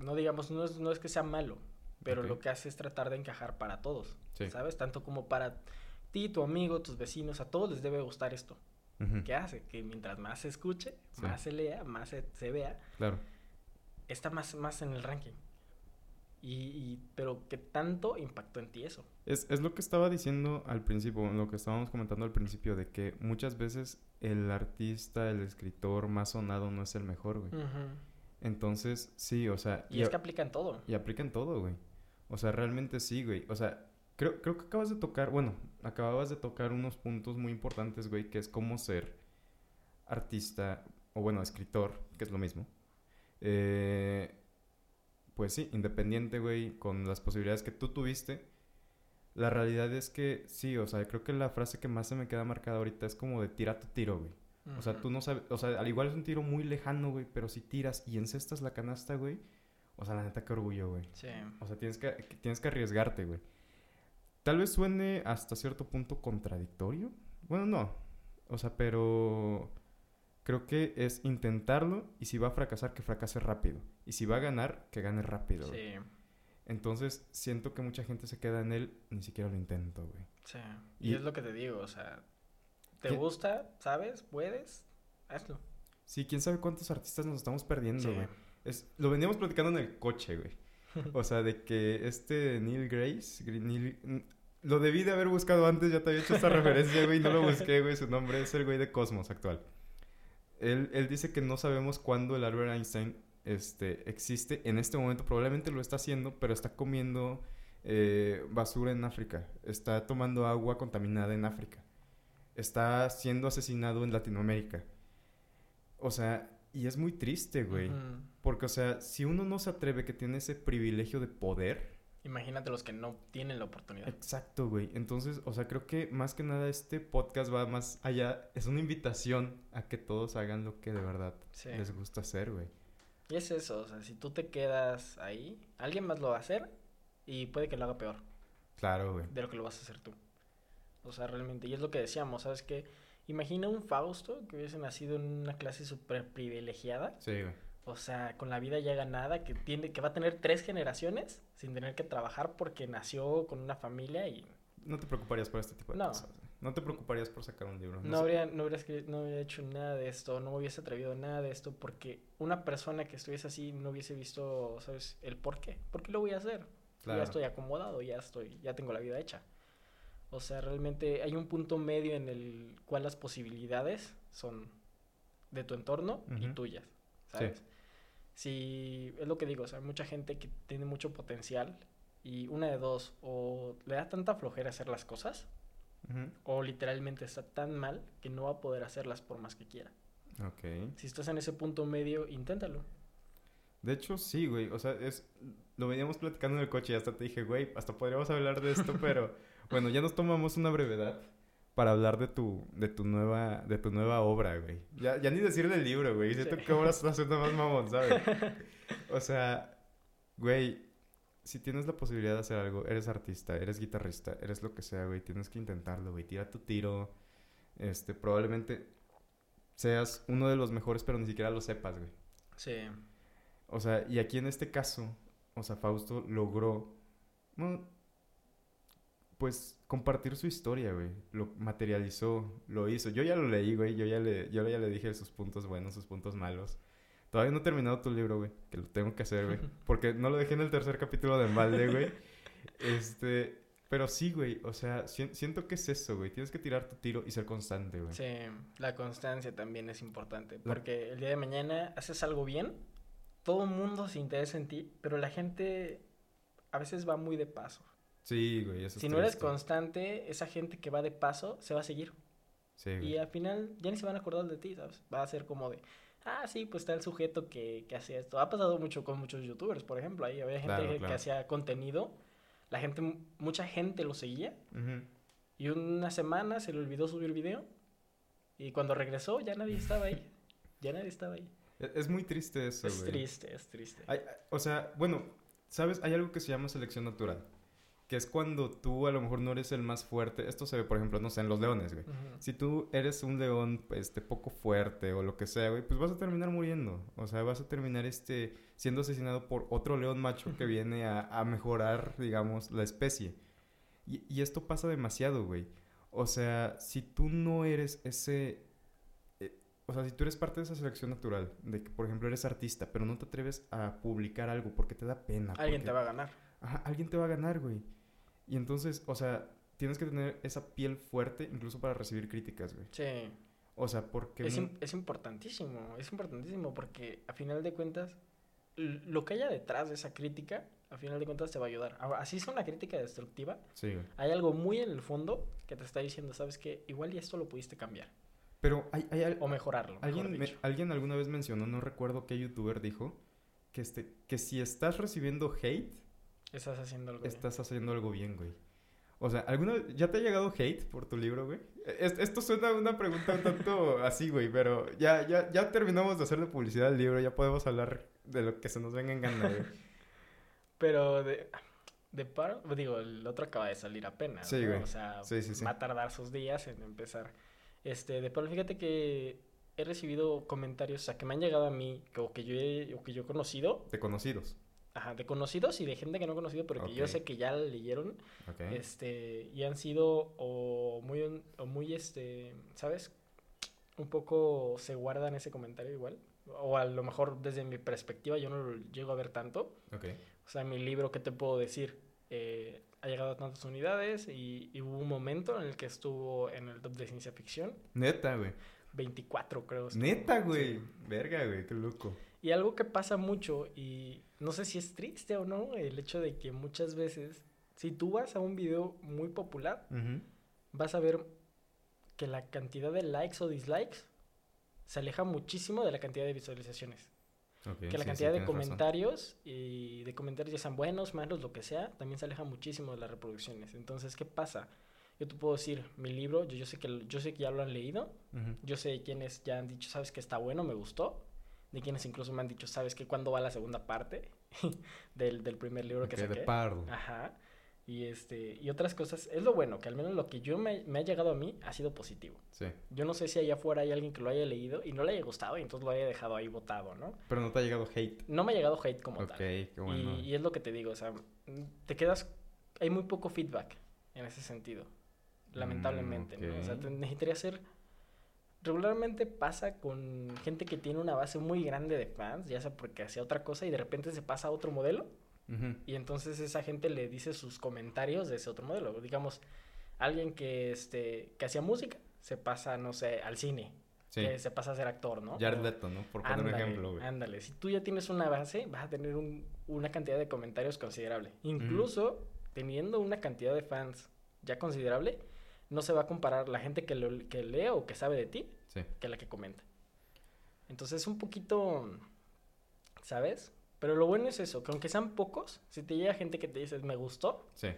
no digamos, no es, no es que sea malo, pero lo que hace es tratar de encajar para todos, Sí. ¿sabes? Tanto como para ti, tu amigo, tus vecinos, a todos les debe gustar esto. ¿Qué hace? Que mientras más se escuche, Sí. más se lea, más se, se vea, Claro. está más, más en el ranking. Y, y- pero ¿qué tanto impactó en ti eso? Es, es lo que estaba diciendo al principio, lo que estábamos comentando al principio, de que muchas veces el artista, el escritor más sonado no es el mejor, güey. Entonces, sí, o sea... Y es que aplica en todo. y aplica en todo, güey. O sea, realmente sí, güey. O sea, creo, creo que acabas de tocar, bueno, acababas de tocar unos puntos muy importantes, güey, que es cómo ser artista, o bueno, escritor, que es lo mismo. Eh, pues sí, independiente, güey, con las posibilidades que tú tuviste. La realidad es que sí, o sea, creo que la frase que más se me queda marcada ahorita es como de tira tu tiro, güey. O sea, tú no sabes, o sea, al igual es un tiro muy lejano, güey, pero si tiras y encestas la canasta, güey, o sea, la neta, qué orgullo, güey. Sí. O sea, tienes que, tienes que arriesgarte, güey. Tal vez suene hasta cierto punto contradictorio. Bueno, no. O sea, pero creo que es intentarlo y si va a fracasar, que fracase rápido. Y si va a ganar, que gane rápido. güey. Sí, Entonces, siento que mucha gente se queda en él, ni siquiera lo intento, güey. sí. Y, Y- es lo que te digo, o sea, ¿te gusta? ¿Sabes? ¿Puedes? Hazlo. Sí, quién sabe cuántos artistas nos estamos perdiendo, Sí. güey. Es, lo veníamos platicando en el coche, güey. O sea, de que este Neil Grace, Gr- Neil- lo debí de haber buscado antes, ya te había hecho esta referencia, güey, no lo busqué, güey. Su nombre es el güey de Cosmos actual. Él, él dice que no sabemos cuándo el Albert Einstein este, existe. En este momento probablemente lo está haciendo, pero está comiendo eh, basura en África. Está tomando agua contaminada en África. Está siendo asesinado en Latinoamérica. O sea, y es muy triste, güey. Porque, o sea, si uno no se atreve que tiene ese privilegio de poder, Imagínate los que no tienen la oportunidad. Exacto, güey. Entonces, o sea, creo que más que nada este podcast va más allá. Es una invitación a que todos hagan lo que de verdad Sí. les gusta hacer, güey. Y es eso, o sea, si tú te quedas ahí, alguien más lo va a hacer y puede que lo haga peor Claro, güey. de lo que lo vas a hacer tú. O sea, realmente, y es lo que decíamos, ¿sabes qué? Imagina un Fausto que hubiese nacido en una clase súper privilegiada, Sí, güey. o sea, con la vida ya ganada, que, tiene, que va a tener tres generaciones sin tener que trabajar porque nació con una familia y No te preocuparías por este tipo de No. cosas. No te preocuparías por sacar un libro. no, sé. habría, no, habría escri- no habría hecho nada de esto, no me hubiese atrevido a nada de esto porque una persona que estuviese así no hubiese visto, ¿sabes? El por qué. ¿Por qué lo voy a hacer? Claro. Ya estoy acomodado, ya estoy, ya tengo la vida hecha. O sea, realmente hay un punto medio en el cual las posibilidades son de tu entorno y tuyas, ¿sabes? Si es lo que digo, o sea, hay mucha gente que tiene mucho potencial y una de dos, o le da tanta flojera hacer las cosas, o literalmente está tan mal que no va a poder hacerlas por más que quiera. Ok. Si estás en ese punto medio, inténtalo. De hecho, sí, güey. O sea, es... Lo veníamos platicando en el coche y hasta te dije, güey, hasta podríamos hablar de esto, pero... Bueno, ya nos tomamos una brevedad para hablar de tu, de tu nueva, de tu nueva obra, güey. Ya, ya ni decir del libro, güey. Siento Sí. que ahora estás haciendo más mamón, ¿sabes? O sea, güey, si tienes la posibilidad de hacer algo, eres artista, eres guitarrista, eres lo que sea, güey, tienes que intentarlo, güey. Tira tu tiro. Este, probablemente seas uno de los mejores, pero ni siquiera lo sepas, güey. Sí. O sea, y aquí en este caso, o sea, Fausto logró, bueno, pues, compartir su historia, güey. Lo materializó, lo hizo. Yo ya lo leí, güey. Yo ya le, yo ya le dije sus puntos buenos, sus puntos malos. Todavía no he terminado tu libro, güey. Que lo tengo que hacer, güey. Porque no lo dejé en el tercer capítulo de Embalde, güey. Este, pero sí, güey. O sea, si- siento que es eso, güey. Tienes que tirar tu tiro y ser constante, güey. Sí, la constancia también es importante. La- Porque el día de mañana haces algo bien, todo el mundo se interesa en ti, pero la gente a veces va muy de paso. Sí, güey. Eso Si no eres constante, esa gente que va de paso se va a seguir. Sí, Y al final ya ni se van a acordar de ti, ¿sabes? Va a ser como de, ah, sí, pues está el sujeto que, que hace esto. Ha pasado mucho con muchos youtubers, por ejemplo. Ahí había gente Claro, que claro. hacía contenido, la gente, mucha gente lo seguía, y una semana se le olvidó subir video, y cuando regresó ya nadie estaba ahí. Ya nadie estaba ahí. Es- Es muy triste eso, Es güey. triste, es triste. Hay- o sea, bueno, ¿sabes? Hay algo que se llama selección natural. Que es cuando tú a lo mejor no eres el más fuerte. Esto se ve, por ejemplo, no sé, en los leones, güey. Si tú eres un león, este, poco fuerte o lo que sea, güey, pues vas a terminar muriendo. O sea, vas a terminar, este, siendo asesinado por otro león macho que viene a, a mejorar, digamos, la especie. Y, y esto pasa demasiado, güey. O sea, si tú no eres ese... eh, o sea, si tú eres parte de esa selección natural, de que, por ejemplo, eres artista, pero no te atreves a publicar algo porque te da pena. Alguien porque- te va a ganar. Ajá, alguien te va a ganar, güey. Y entonces, o sea, tienes que tener esa piel fuerte incluso para recibir críticas, güey. Sí. O sea, porque... Es, es importantísimo, es importantísimo porque a final de cuentas, lo que haya detrás de esa crítica, a final de cuentas te va a ayudar. Ahora, así sea una crítica destructiva, Sí, hay algo muy en el fondo que te está diciendo, sabes que igual y esto lo pudiste cambiar Pero hay, hay al- o mejorarlo. mejor alguien, me- alguien alguna vez mencionó, no recuerdo qué youtuber dijo, que, este, que si estás recibiendo hate, Estás haciendo algo bien. estás haciendo algo bien, güey. O sea, ¿alguna ¿ya te ha llegado hate por tu libro, güey? Es- esto suena a una pregunta un tanto así, güey, pero ya, ya, ya terminamos de hacerle publicidad al libro, ya podemos hablar de lo que se nos venga en gana, güey. Pero de, de par, digo, el otro acaba de salir apenas. Sí, ¿no? güey. O sea, Sí, sí, sí. va a tardar sus días en empezar. Este, de Pablo, fíjate que he recibido comentarios, o sea, que me han llegado a mí, que- o que yo he, o que yo he conocido, De conocidos. Ajá, de conocidos y de gente que no he conocido, pero que yo sé que ya la leyeron, Ok. este, y han sido o muy, o muy, este, ¿sabes? Un poco se guardan ese comentario igual, o a lo mejor desde mi perspectiva yo no lo llego a ver tanto, Ok. o sea, mi libro, ¿qué te puedo decir? Eh, ha llegado a tantas unidades y, y hubo un momento en el que estuvo en el top de ciencia ficción. Neta, güey. 24 creo. estuvo. Neta, güey. Sí. Verga, güey, qué loco. Y algo que pasa mucho, y no sé si es triste o no, el hecho de que muchas veces, si tú vas a un video muy popular, vas a ver que la cantidad de likes o dislikes se aleja muchísimo de la cantidad de visualizaciones. Ok, que la sí, sí, cantidad de razón. comentarios y de comentarios ya sean buenos, malos, lo que sea, también se aleja muchísimo de las reproducciones. Entonces, ¿qué pasa? Yo te puedo decir, mi libro, yo, yo sé que yo sé que ya lo han leído, yo sé de quienes ya han dicho, sabes que está bueno, me gustó, de quienes incluso me han dicho, sabes que cuándo va la segunda parte del, del primer libro que Ok, de saqué. pardo. Ajá. Y este, y otras cosas, es lo bueno, que al menos lo que yo me, me ha llegado a mí ha sido positivo. Sí. Yo no sé si allá afuera hay alguien que lo haya leído y no le haya gustado y entonces lo haya dejado ahí botado, ¿no? Pero no te ha llegado hate. No me ha llegado hate como Ok, tal. qué bueno. Y, y es lo que te digo, o sea, te quedas, hay muy poco feedback en ese sentido, lamentablemente, ¿no? O sea, te necesitaría ser, regularmente pasa con gente que tiene una base muy grande de fans, ya sea porque hacía otra cosa y de repente se pasa a otro modelo y entonces esa gente le dice sus comentarios de ese otro modelo. Digamos, alguien que, este, que hacía música se pasa, no sé, al cine, Sí. que se pasa a ser actor, ¿no? Jared Leto, ¿no? Por poner un ejemplo, güey. Ándale, si tú ya tienes una base, vas a tener un- una cantidad de comentarios considerable. Incluso teniendo una cantidad de fans ya considerable, no se va a comparar la gente que, lo- que lee o que sabe de ti Sí. que la que comenta. Entonces es un poquito, ¿sabes? Pero lo bueno es eso, que aunque sean pocos, si te llega gente que te dice me gustó, Sí.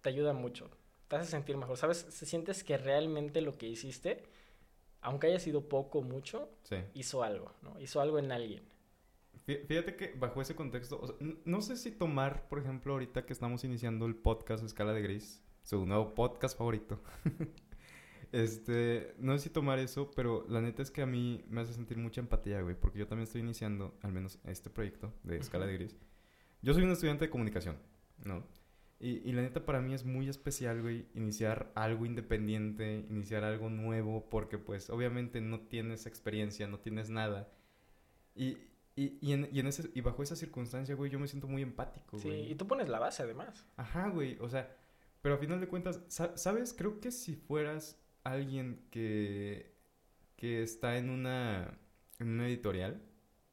te ayuda mucho. Te hace sentir mejor, ¿sabes? Se sientes que realmente lo que hiciste, aunque haya sido poco o mucho, Sí. hizo algo, ¿no? Hizo algo en alguien. Fí- Fíjate que bajo ese contexto, o sea, n- no sé si tomar, por ejemplo, ahorita que estamos iniciando el podcast Escala de Gris, su nuevo podcast favorito. este, no sé si tomar eso, pero la neta es que a mí me hace sentir mucha empatía, güey, porque yo también estoy iniciando, al menos este proyecto de Escala de. Gris. Yo soy un estudiante de comunicación, ¿no? Y, y la neta para mí es muy especial, güey, iniciar algo independiente, iniciar algo nuevo, porque pues obviamente no tienes experiencia, no tienes nada. Y, y, y, en, y, en ese, y bajo esa circunstancia, güey, yo me siento muy empático, Sí, güey. y tú pones la base además. Ajá, güey, o sea, pero a final de cuentas, sa- ¿sabes? Creo que si fueras alguien que, que está en una, en una editorial,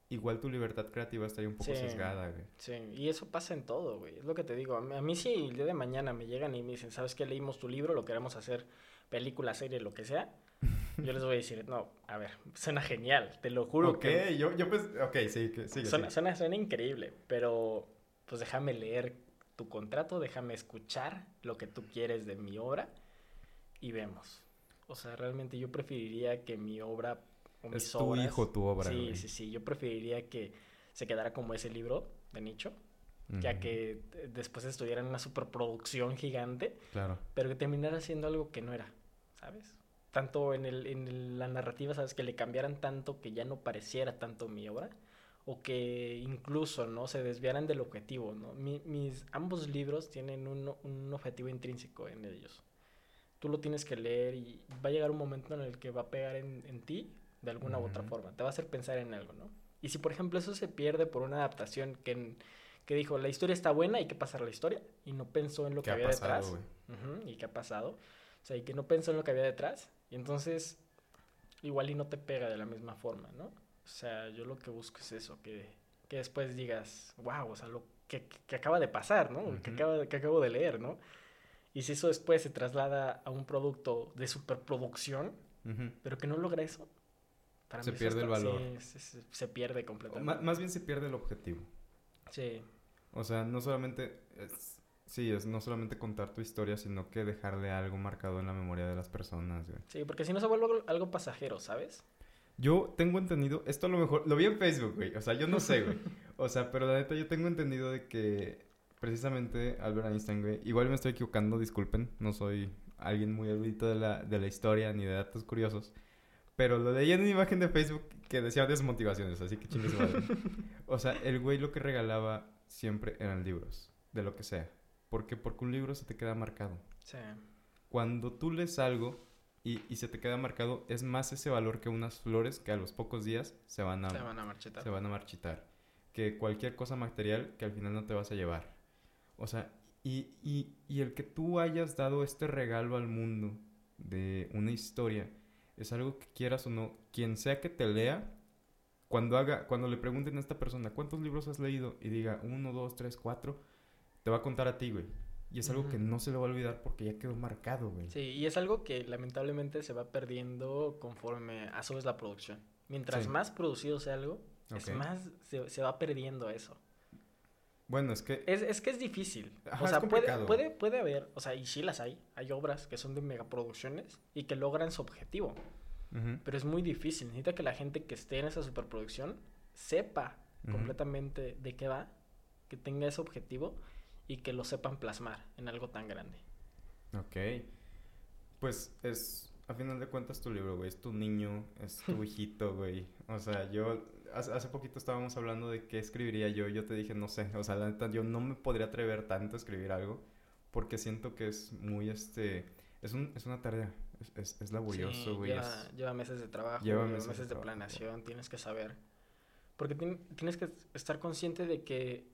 igual tu libertad creativa estaría un poco Sí. sesgada, güey. Sí, y eso pasa en todo, güey. Es lo que te digo. A mí, a mí si el día de mañana me llegan y me dicen, ¿sabes qué? Leímos tu libro, lo queremos hacer película, serie, lo que sea. yo les voy a decir, no, a ver, suena genial, te lo juro ok, que yo, yo pues, ok, sí, que sigue, suena, sigue. suena, suena increíble, pero pues déjame leer tu contrato, déjame escuchar lo que tú quieres de mi obra y vemos. O sea, realmente yo preferiría que mi obra o mis Es tu obras- hijo, tu obra, Sí, güey. sí, sí, yo preferiría que se quedara como ese libro de nicho, ya que eh, después estuviera en una superproducción gigante, Claro. pero que terminara siendo algo que no era, ¿sabes? Tanto en, el, en la narrativa, ¿sabes? Que le cambiaran tanto que ya no pareciera tanto mi obra, o que incluso, ¿no? Se desviaran del objetivo, ¿no? Mi- mis ambos libros tienen un, un objetivo intrínseco en ellos. Tú lo tienes que leer y va a llegar un momento en el que va a pegar en, en ti de alguna u otra forma. Te va a hacer pensar en algo, ¿no? Y si, por ejemplo, eso se pierde por una adaptación que, que dijo, la historia está buena, hay que pasar la historia, y no pensó en lo ¿Qué que ha había pasado, detrás. güey? Ujú, y qué ha pasado. O sea, y que no pensó en lo que había detrás. Y entonces, igual y no te pega de la misma forma, ¿no? O sea, yo lo que busco es eso, que, que después digas, wow, o sea, lo que, que acaba de pasar, ¿no? Que, Ujú. acaba que acabo de leer, ¿no? Y si eso después se traslada a un producto de superproducción, pero que no logra eso, para Se mí pierde el valor. sí, se, pierde completamente. más bien se pierde el objetivo. Sí, O sea, no solamente es, sí, es no solamente contar tu historia, sino que dejarle algo marcado en la memoria de las personas, güey. sí, porque si no se vuelve algo pasajero, ¿sabes? Yo tengo entendido, esto a lo mejor, lo vi en Facebook, güey, o sea, yo no sé, güey. O sea, pero la neta yo tengo entendido de que precisamente Albert Einstein, güey, igual me estoy equivocando, disculpen, no soy alguien muy erudito de la, de la historia ni de datos curiosos, pero lo leí en una imagen de Facebook que decía desmotivaciones, así que chingue su madre. O sea, el güey lo que regalaba siempre eran libros, de lo que sea. ¿Por qué? Porque un libro se te queda marcado. Sí, Cuando tú lees algo y, y se te queda marcado, es más ese valor que unas flores que a los pocos días se van a, se van a marchitar. se van a marchitar. Que cualquier cosa material que al final no te vas a llevar. O sea, Y, y, y el que tú hayas dado este regalo al mundo de una historia es algo que quieras o no, quien sea que te lea, cuando haga, cuando le pregunten a esta persona cuántos libros has leído y diga uno, dos, tres, cuatro, te va a contar a ti, güey. Y es algo que no se le va a olvidar porque ya quedó marcado, güey. Sí, y es algo que lamentablemente se va perdiendo conforme a subes la producción. Mientras Sí. más producido sea algo, es más se, se va perdiendo eso. Bueno, es que Es, es que es difícil. Ajá, o es sea, puede, complicado. puede, puede haber, o sea, y sí las hay. Hay obras que son de megaproducciones y que logran su objetivo. Pero es muy difícil. Necesita que la gente que esté en esa superproducción sepa completamente de qué va, que tenga ese objetivo y que lo sepan plasmar en algo tan grande. Ok. Pues es, a final de cuentas, tu libro, güey. Es tu niño, es tu hijito, güey. O sea, yo, hace, hace poquito estábamos hablando de qué escribiría yo. Yo te dije, no sé. O sea, la neta, yo no me podría atrever tanto a escribir algo. Porque siento que es muy, este, es, un, es una tarea. Es, es, es laborioso, Sí, güey. lleva, es- lleva meses de trabajo, Lleva lleva meses meses, de de, trabajo. planeación, tienes que saber. Porque tien- tienes que estar consciente de que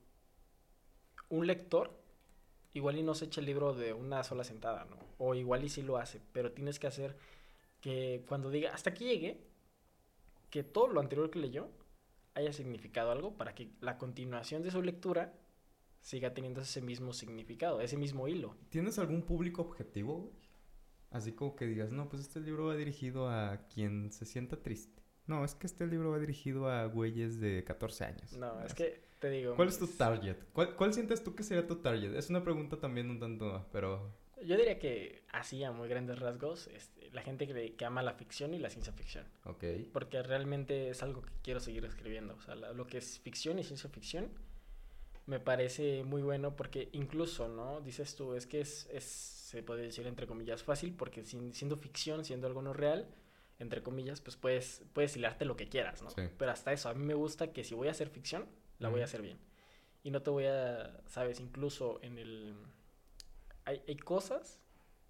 un lector igual y no se echa el libro de una sola sentada, ¿no? O igual y sí lo hace, pero tienes que hacer que cuando diga hasta aquí llegué, que todo lo anterior que leyó haya significado algo para que la continuación de su lectura siga teniendo ese mismo significado, ese mismo hilo. ¿Tienes algún público objetivo, güey? Así como que digas, no, pues este libro va dirigido a quien se sienta triste. No, es que este libro va dirigido a güeyes de 14 años. No, es que te digo. ¿Cuál es tu target? ¿Cuál, cuál sientes tú que sería tu target? Es una pregunta también un tanto, pero... Yo diría que así a muy grandes rasgos, este, la gente que, que ama la ficción y la ciencia ficción, Ok. porque realmente es algo que quiero seguir escribiendo. O sea, la- lo que es ficción y ciencia ficción me parece muy bueno porque incluso, ¿no? Dices tú, es que es, es se puede decir entre comillas fácil porque sin- siendo ficción, siendo algo no real, entre comillas, pues puedes, puedes hilarte lo que quieras, ¿no? Sí. Pero hasta eso, a mí me gusta que si voy a hacer ficción, la voy a hacer bien. Y no te voy a, sabes, incluso en el... Hay, hay cosas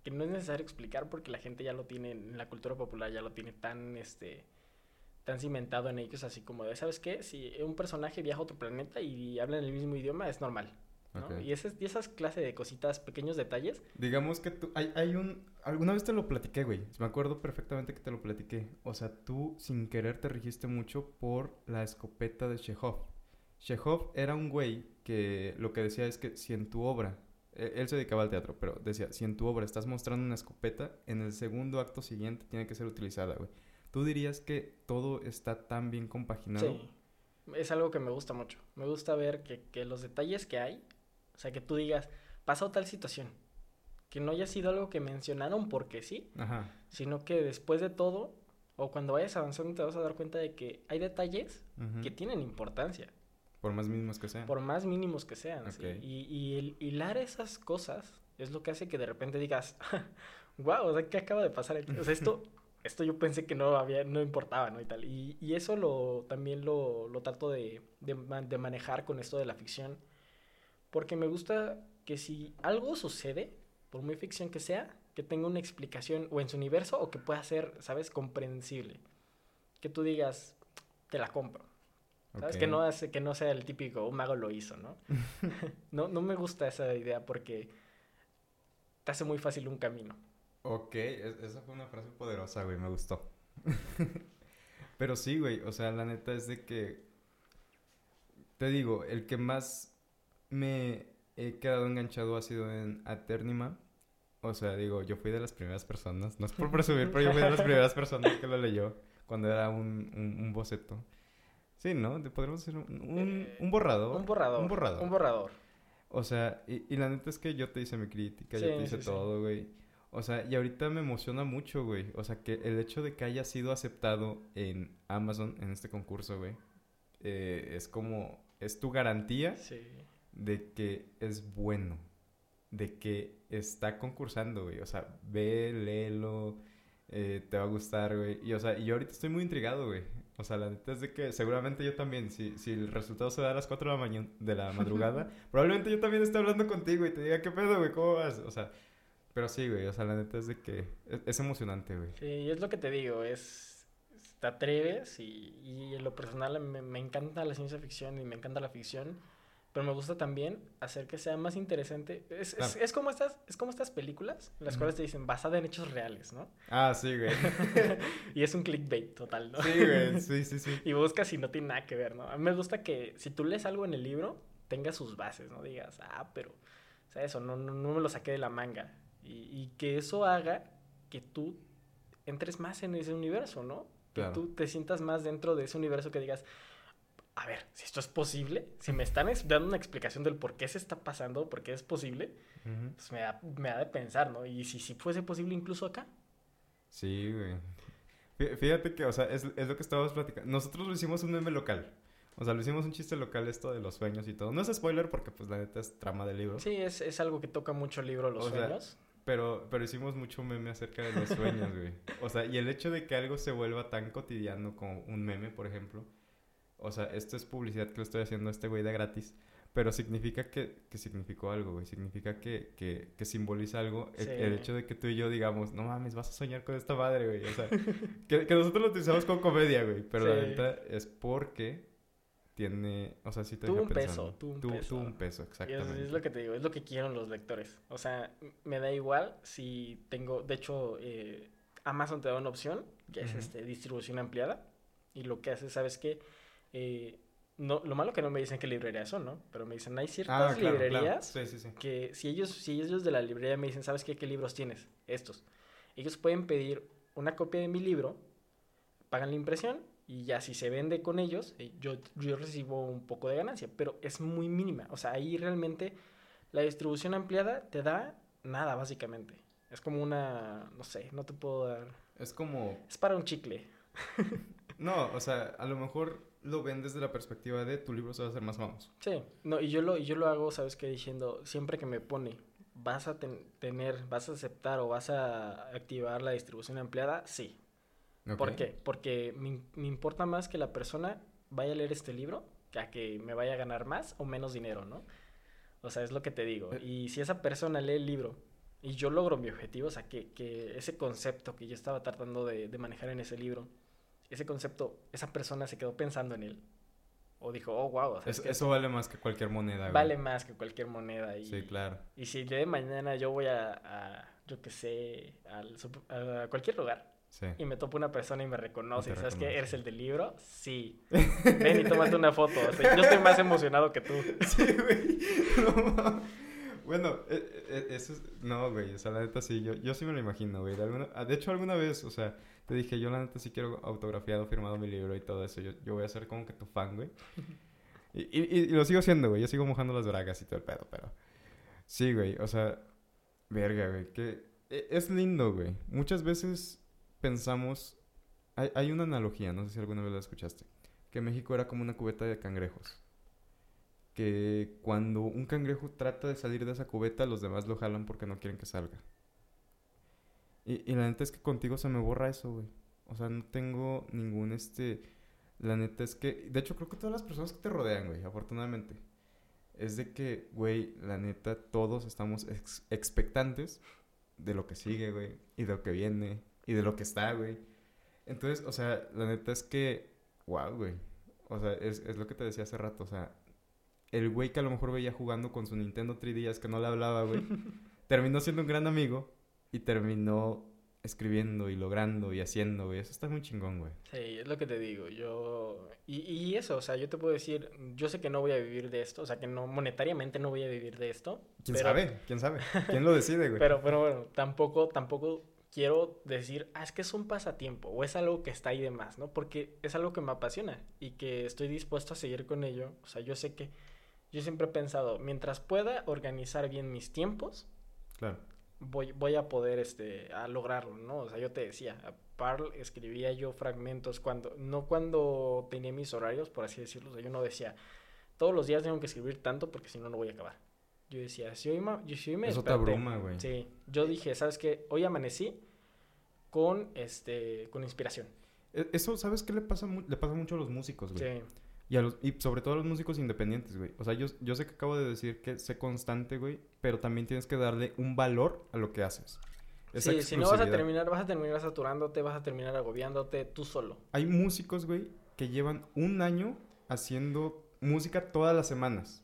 que no es necesario explicar porque la gente ya lo tiene, en la cultura popular ya lo tiene tan, este, tan cimentado en ellos, así como de, ¿sabes qué? Si un personaje viaja a otro planeta y habla en el mismo idioma, es normal. Y, esas, y esas clases de cositas, pequeños detalles, Digamos que tú... Hay, hay un... Alguna vez te lo platiqué, güey. Me acuerdo perfectamente que te lo platiqué. O sea, tú sin querer te registe mucho por la escopeta de Chekhov. Chekhov era un güey que lo que decía es que si en tu obra... eh, Él se dedicaba al teatro, pero decía, si en tu obra estás mostrando una escopeta, en el segundo acto siguiente tiene que ser utilizada, güey. ¿Tú dirías que todo está tan bien compaginado? Sí, es algo que me gusta mucho. Me gusta ver que, que los detalles que hay, o sea, que tú digas, pasó tal situación, que no haya sido algo que mencionaron porque sí, Ajá. sino que después de todo, o cuando vayas avanzando, te vas a dar cuenta de que hay detalles ujú. que tienen importancia, Por más mínimos que sean. por más mínimos que sean. Y, y el hilar esas cosas es lo que hace que de repente digas, wow, o sea, ¿qué acaba de pasar aquí? O sea, esto, esto yo pensé que no había, no importaba, ¿no? Y tal. Y, y eso lo, también lo, lo trato de, de, de manejar con esto de la ficción. Porque me gusta que si algo sucede, por muy ficción que sea, que tenga una explicación o en su universo o que pueda ser, ¿sabes?, comprensible. Que tú digas, te la compro. ¿Sabes? Que, no hace, que no sea el típico, un mago lo hizo, ¿no? no? No me gusta esa idea porque te hace muy fácil un camino. Ok, es- esa fue una frase poderosa, güey, me gustó. Pero sí, güey, o sea, la neta es de que, te digo, el que más me he quedado enganchado ha sido en Aternima. O sea, digo, yo fui de las primeras personas, no es por presumir, pero yo fui de las primeras personas que lo leyó cuando era un, un, un boceto. Sí, ¿no? Podríamos decir un, un, Eh, un borrador. Un borrador. Un borrador. Un borrador. O sea, y, y la neta es que yo te hice mi crítica, yo te hice sí, todo, güey. O sea, y ahorita me emociona mucho, güey. O sea, que el hecho de que haya sido aceptado en Amazon, en este concurso, güey, eh, es como, es tu garantía Sí. de que es bueno, de que está concursando, güey. O sea, ve, léelo, eh, te va a gustar, güey. Y, o sea, y yo ahorita estoy muy intrigado, güey. O sea, la neta es de que seguramente yo también, si, si el resultado se da a las 4 de la, mañana, de la madrugada, probablemente yo también esté hablando contigo y te diga, ¿qué pedo, güey? ¿Cómo vas? O sea, pero sí, güey. O sea, la neta es de que es, es emocionante, güey. Sí, y es lo que te digo, es... Te atreves y, y en lo personal me, me encanta la ciencia ficción y me encanta la ficción, pero me gusta también hacer que sea más interesante. Es, Claro. es, es como estas, es como estas películas, en las cuales te dicen basada en hechos reales, ¿no? Ah, sí, güey. y es un clickbait total, ¿no? Sí, güey. Sí, sí, sí. y buscas y no tiene nada que ver, ¿no? A mí me gusta que si tú lees algo en el libro, tenga sus bases, ¿no? Digas, ah, pero, o sea, eso, no, no, no me lo saqué de la manga. Y, y que eso haga que tú entres más en ese universo, ¿no? Que tú te sientas más dentro de ese universo que digas, a ver, si esto es posible, si me están dando una explicación del por qué se está pasando, por qué es posible, pues me da, me da de pensar, ¿no? Y si, si fuese posible incluso acá. Sí, güey. Fí- Fíjate que, o sea, es, es lo que estábamos platicando. Nosotros lo hicimos un meme local. O sea, lo hicimos un chiste local esto de los sueños y todo. No es spoiler porque, pues, la neta es trama del libro. Sí, es, es algo que toca mucho el libro, los O sea, sueños. Pero, pero hicimos mucho meme acerca de los sueños, güey. O sea, y el hecho de que algo se vuelva tan cotidiano como un meme, por ejemplo. O sea, esto es publicidad que lo estoy haciendo a este güey de gratis. Pero significa que, que significó algo, güey. Significa que, que, que simboliza algo. El, Sí. el hecho de que tú y yo digamos, no mames, vas a soñar con esta madre, güey. O sea, que, que nosotros lo utilizamos como comedia, güey. Pero la Sí. neta es porque tiene, o sea, sí te Tuvo un peso, pensando. tuvo un Tuvo- peso. tuvo un peso, Y es, exactamente. es lo que te digo, es lo que quieren los lectores. O sea, me da igual si tengo, de hecho, eh, Amazon te da una opción, que es Ujú. este, distribución ampliada. Y lo que hace, ¿sabes qué? Eh, no, lo malo que no me dicen qué librerías son, ¿no? Pero me dicen, hay ciertas Ah, claro, claro. librerías Sí, sí, sí. que si ellos, si ellos de la librería me dicen, ¿sabes qué? ¿Qué libros tienes? Estos. Ellos pueden pedir una copia de mi libro, pagan la impresión y ya si se vende con ellos, eh, yo, yo recibo un poco de ganancia, pero es muy mínima. O sea, ahí realmente la distribución ampliada te da nada, básicamente. Es como una, no sé, no te puedo dar... Es como Es para un chicle. No, o sea, a lo mejor lo ven desde la perspectiva de tu libro se va a hacer más famoso. Sí, no, y yo lo, y yo lo hago, ¿sabes qué? Diciendo, siempre que me pone, ¿vas a ten- tener, vas a aceptar o vas a activar la distribución ampliada? Sí. ¿Por qué? Porque me, me importa más que la persona vaya a leer este libro que a que me vaya a ganar más o menos dinero, ¿no? O sea, es lo que te digo. Eh. Y si esa persona lee el libro y yo logro mi objetivo, o sea, que, que ese concepto que yo estaba tratando de, de manejar en ese libro, ese concepto, esa persona se quedó pensando en él. O dijo, oh, wow, Es- eso vale más que cualquier moneda, güey. vale más que cualquier moneda. Y, Sí, claro. y si de mañana yo voy a, a, yo qué sé, al a cualquier lugar Sí. y me topo una persona y me reconoce, te ¿sabes qué? ¿Eres el del libro? Sí. Ven y tómate una foto. O sea, yo estoy más emocionado que tú. Sí, güey. No. Bueno, eh, eh, eso es... No, güey, o sea, la neta sí, yo, yo sí me lo imagino, güey. De, alguna- ah, de hecho, alguna vez, o sea, te dije, yo la neta sí quiero autografiado, firmado mi libro y todo eso. Yo, yo voy a ser como que tu fan, güey. Y, y, y lo sigo haciendo, güey. Yo sigo mojando las bragas y todo el pedo, pero... Sí, güey, o sea... Verga, güey, que... e- Es lindo, güey. Muchas veces pensamos... Hay, hay una analogía, no sé si alguna vez la escuchaste. Que México era como una cubeta de cangrejos que cuando un cangrejo trata de salir de esa cubeta, los demás lo jalan porque no quieren que salga. Y, y la neta es que contigo se me borra eso, güey. O sea, no tengo ningún este... La neta es que... De hecho, creo que todas las personas que te rodean, güey, afortunadamente. Es de que, güey, la neta, todos estamos ex- expectantes de lo que sigue, güey. Y de lo que viene. Y de lo que está, güey. Entonces, o sea, la neta es que... Wow, güey. O sea, es, es lo que te decía hace rato. O sea, el güey que a lo mejor veía jugando con su Nintendo 3DS que no le hablaba, güey, terminó siendo un gran amigo y terminó escribiendo y logrando y haciendo, güey. Eso está muy chingón, güey. Sí, es lo que te digo. Yo. Y, y eso, o sea, yo te puedo decir, yo sé que no voy a vivir de esto, o sea, que no, monetariamente no voy a vivir de esto. ¿Quién pero- sabe? ¿Quién sabe? ¿Quién lo decide, güey? Pero, pero bueno, tampoco, tampoco quiero decir, ah, es que es un pasatiempo o es algo que está ahí de más, ¿no? Porque es algo que me apasiona y que estoy dispuesto a seguir con ello. O sea, yo sé que yo siempre he pensado, mientras pueda organizar bien mis tiempos, Claro. Voy, voy a poder este, a lograrlo, ¿no? O sea, yo te decía, a Parl escribía yo fragmentos cuando, no cuando tenía mis horarios, por así decirlo, o sea, yo no decía, todos los días tengo que escribir tanto porque si no, no voy a acabar. Yo decía, si hoy, ma- yo- si hoy me te desperté- abruma, güey. Sí, yo dije, ¿sabes qué? Hoy amanecí con, este, con inspiración. E- Eso, ¿sabes qué le pasa, le pasa mucho a los músicos, güey? Sí, Y, a los, y sobre todo a los músicos independientes, güey. O sea, yo, yo sé que acabo de decir que sé constante, güey, pero también tienes que darle un valor a lo que haces. Esa sí si no vas a terminar, vas a terminar saturándote, vas a terminar agobiándote tú solo. Hay músicos, güey, que llevan un año haciendo música todas las semanas.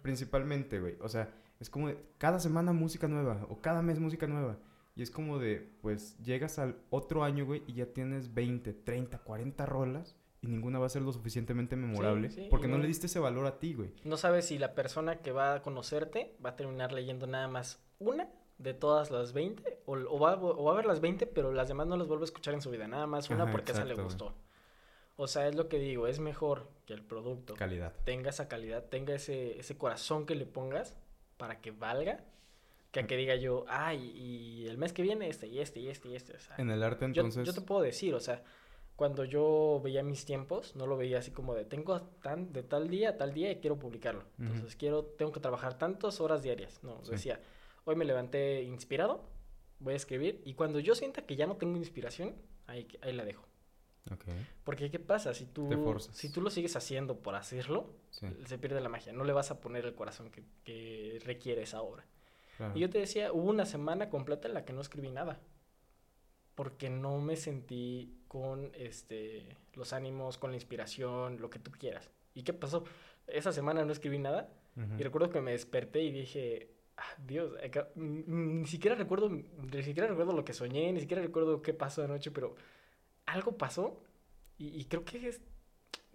Principalmente, güey. O sea, es como de cada semana música nueva o cada mes música nueva. Y es como de, pues, llegas al otro año, güey, y ya tienes 20, 30, 40 rolas y ninguna va a ser lo suficienmente memorable sí, porque y no no- le diste ese valor a ti, güey. No sabes si la persona que va a conocerte va a terminar leyendo nada más una de todas las 20 o, o va, o va a ver las 20 pero las demás no las vuelve a escuchar en su vida, nada más una Ajá, porque esa le exacto, gustó. O sea, es lo que digo, es mejor que el producto Calidad. tenga esa calidad, tenga ese, ese corazón que le pongas para que valga, que a que diga yo, ay, y el mes que viene este y este y este y este. O sea, En el arte, yo, entonces... yo te puedo decir, o sea, cuando yo veía mis tiempos, no lo veía así como de tengo tan, de tal día a tal día y quiero publicarlo. Entonces quiero, tengo que trabajar tantas horas diarias. No, Sí. decía, hoy me levanté inspirado, voy a escribir, y cuando yo sienta que ya no tengo inspiración, ahí, ahí la dejo. Porque ¿qué pasa? Si tú, si tú lo sigues haciendo por hacerlo, sí. se pierde la magia. No le vas a poner el corazón que, que requiere esa obra. claro. Y yo te decía, hubo una semana completa en la que no escribí nada. Porque no me sentí con este los ánimos, con la inspiración, lo que tú quieras. ¿Y qué pasó? Esa semana no escribí nada. Y recuerdo que me desperté y dije, ah, Dios, acá- mm, mm, ni siquiera recuerdo, ni siquiera recuerdo lo que soñé, ni siquiera recuerdo qué pasó anoche, pero algo pasó y, y creo que es-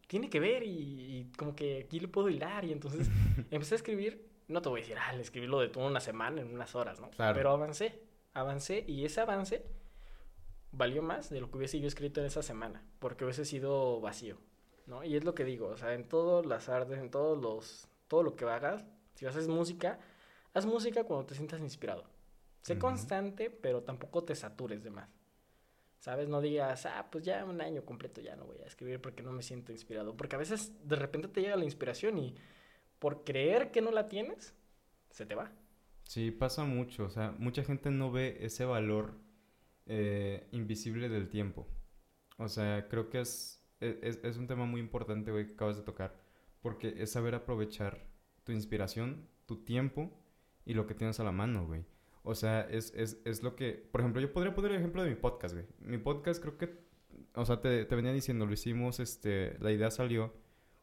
tiene que ver y, y como que aquí lo puedo hilar y entonces empecé a escribir, no te voy a decir, ah, escribí lo de toda una semana en unas horas, ¿no? Claro. Pero avancé, avancé y ese avance valió más de lo que hubiese yo escrito en esa semana, porque hubiese sido vacío, ¿no? Y es lo que digo, o sea, en todas las artes, en todos los, todo lo que hagas, si haces música, haz música cuando te sientas inspirado. Sé constante, pero tampoco te satures de más. ¿Sabes? No digas, ah, pues ya un año completo ya no voy a escribir porque no me siento inspirado. Porque a veces de repente te llega la inspiración y por creer que no la tienes, se te va. Sí, pasa mucho. O sea, mucha gente no ve ese valor eh, invisible del tiempo. O sea, creo que es, e, es, es un tema muy importante, güey, que acabas de tocar. Porque es saber aprovechar tu inspiración, tu tiempo y lo que tienes a la mano, güey. O sea, es, es, es lo que... Por ejemplo, yo podría poner el ejemplo de mi podcast, güey. Mi podcast creo que... O sea, te, te venía diciendo, lo hicimos, este... La idea salió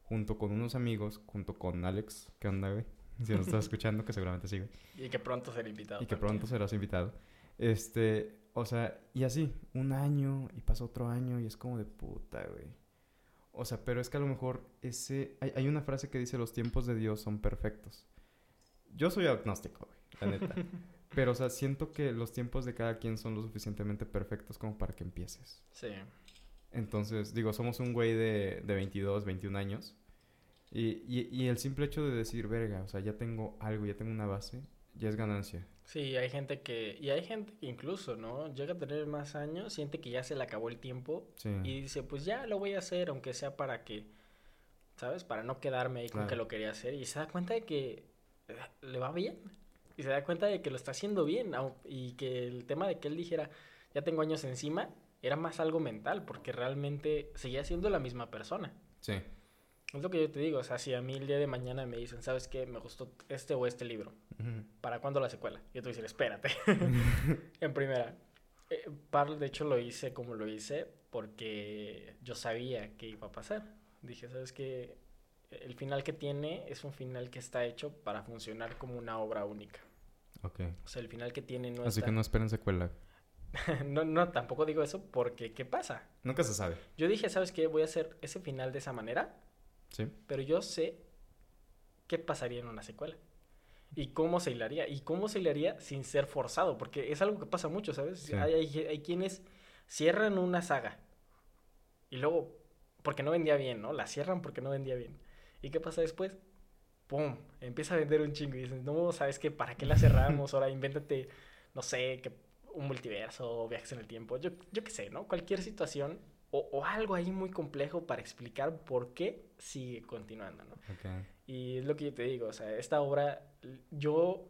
junto con unos amigos, junto con Alex, ¿qué onda, güey? Si nos estás escuchando, que seguramente sí, güey Y que pronto será invitado. y que también. pronto serás invitado. Este, o sea, y así, un año y pasa otro año y es como de puta, güey. O sea, pero es que a lo mejor ese... Hay, hay una frase que dice, los tiempos de Dios son perfectos. Yo soy agnóstico, güey, la neta. pero, o sea, siento que los tiempos de cada quien son lo suficientemente perfectos como para que empieces. Sí. Entonces, digo, somos un güey de, de 22, 21 años. Y, y, y el simple hecho de decir, verga, o sea, ya tengo algo, ya tengo una base, ya es ganancia. Sí, hay gente que... Y hay gente que incluso, ¿no? Llega a tener más años, siente que ya se le acabó el tiempo Sí. Y dice, pues ya lo voy a hacer, aunque sea para que, ¿sabes? Para no quedarme ahí con que lo quería hacer. Y se da cuenta de que eh, le va bien. Y se da cuenta de que lo está haciendo bien. Y que el tema de que él dijera, ya tengo años encima, era más algo mental, porque realmente seguía siendo la misma persona. Sí. Es lo que yo te digo, o sea, si a mí el día de mañana me dicen, ¿sabes qué? Me gustó este o este libro. ¿Para cuándo la secuela? Yo te voy a decir, espérate. en primera. Eh, par- de hecho, lo hice como lo hice porque yo sabía que iba a pasar. Dije, ¿sabes qué? El final que tiene es un final que está hecho para funcionar como una obra única. Ok. O sea, el final que tiene no Así está... que no esperen secuela. no, no, tampoco digo eso porque, ¿qué pasa? Nunca se sabe. Yo dije, ¿sabes qué? Voy a hacer ese final de esa manera, ¿Sí? pero yo sé qué pasaría en una secuela. Y cómo se hilaría. Y cómo se hilaría sin ser forzado. Porque es algo que pasa mucho, ¿sabes? Sí. Hay, hay- hay quienes cierran una saga. Y luego, porque no vendía bien, ¿no? La cierran porque no vendía bien. ¿Y qué pasa después? ¡Pum! Empieza a vender un chingo. Y dices, no, ¿sabes qué? ¿Para qué la cerramos? Ahora invéntate, no sé, que un multiverso, viajes en el tiempo. Yo, yo qué sé, ¿no? Cualquier situación o, o algo ahí muy complejo para explicar por qué sigue continuando, ¿no? Ok. Y es lo que yo te digo, o sea, esta obra, yo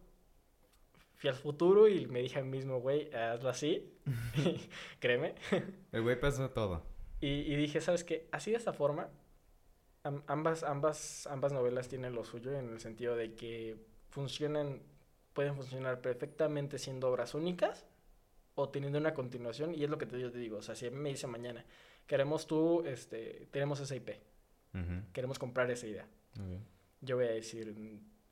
fui al futuro y me dije a mí mismo, güey, hazlo así, créeme. El güey pasa todo. Y, y dije, ¿sabes qué? Así de esta forma, am- ambas, ambas, ambas novelas tienen lo suyo en el sentido de que funcionan, pueden funcionar perfectamente siendo obras únicas o teniendo una continuación. Y es lo que te, yo te digo, o sea, si a mí me dice mañana, queremos tú, este, tenemos esa IP, Ujú. queremos comprar esa idea. Yo voy a decir,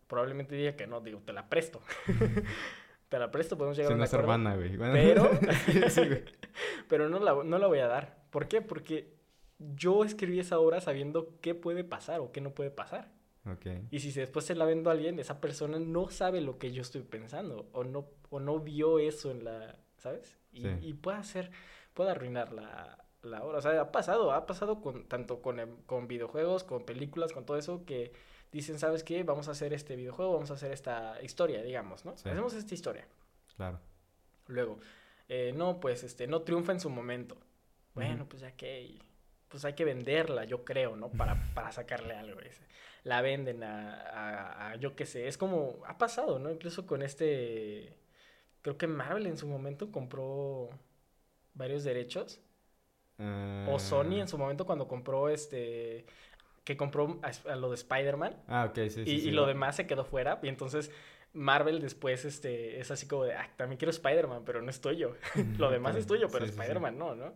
probablemente diga que no, digo, te la presto. te la presto, podemos llegar a un no es acuerdo. hermana, güey. Bueno, Pero, sí, güey. pero no, la, no la voy a dar. ¿Por qué? Porque yo escribí esa obra sabiendo qué puede pasar o qué no puede pasar. Ok. Y si después se la vendo a alguien, esa persona no sabe lo que yo estoy pensando o no, o no vio eso en la, ¿sabes? Y, Sí. y puede hacer, puede arruinar la, la obra. O sea, ha pasado, ha pasado con, tanto con, em- con videojuegos, con películas, con todo eso, que dicen, ¿sabes qué? Vamos a hacer este videojuego, vamos a hacer esta historia, digamos, ¿no? Sí. Hacemos esta historia. Claro. Luego, eh, no, pues, este, no triunfa en su momento. Bueno, pues ya que, pues hay que venderla, yo creo, ¿no? Para, para sacarle algo. ese. La venden a, a- a, yo qué sé, es como, ha pasado, ¿no? Incluso con este, creo que Marvel en su momento compró varios derechos. O Sony Ah. en su momento cuando compró este, que compró a, a lo de Spider-Man. Ah, ok, sí, sí. y, sí, y lo demás se quedó fuera. Y entonces Marvel después este, es así como de, ah, también quiero Spider-Man, pero no es tuyo. lo demás es tuyo, pero. Spider-Man no, ¿no?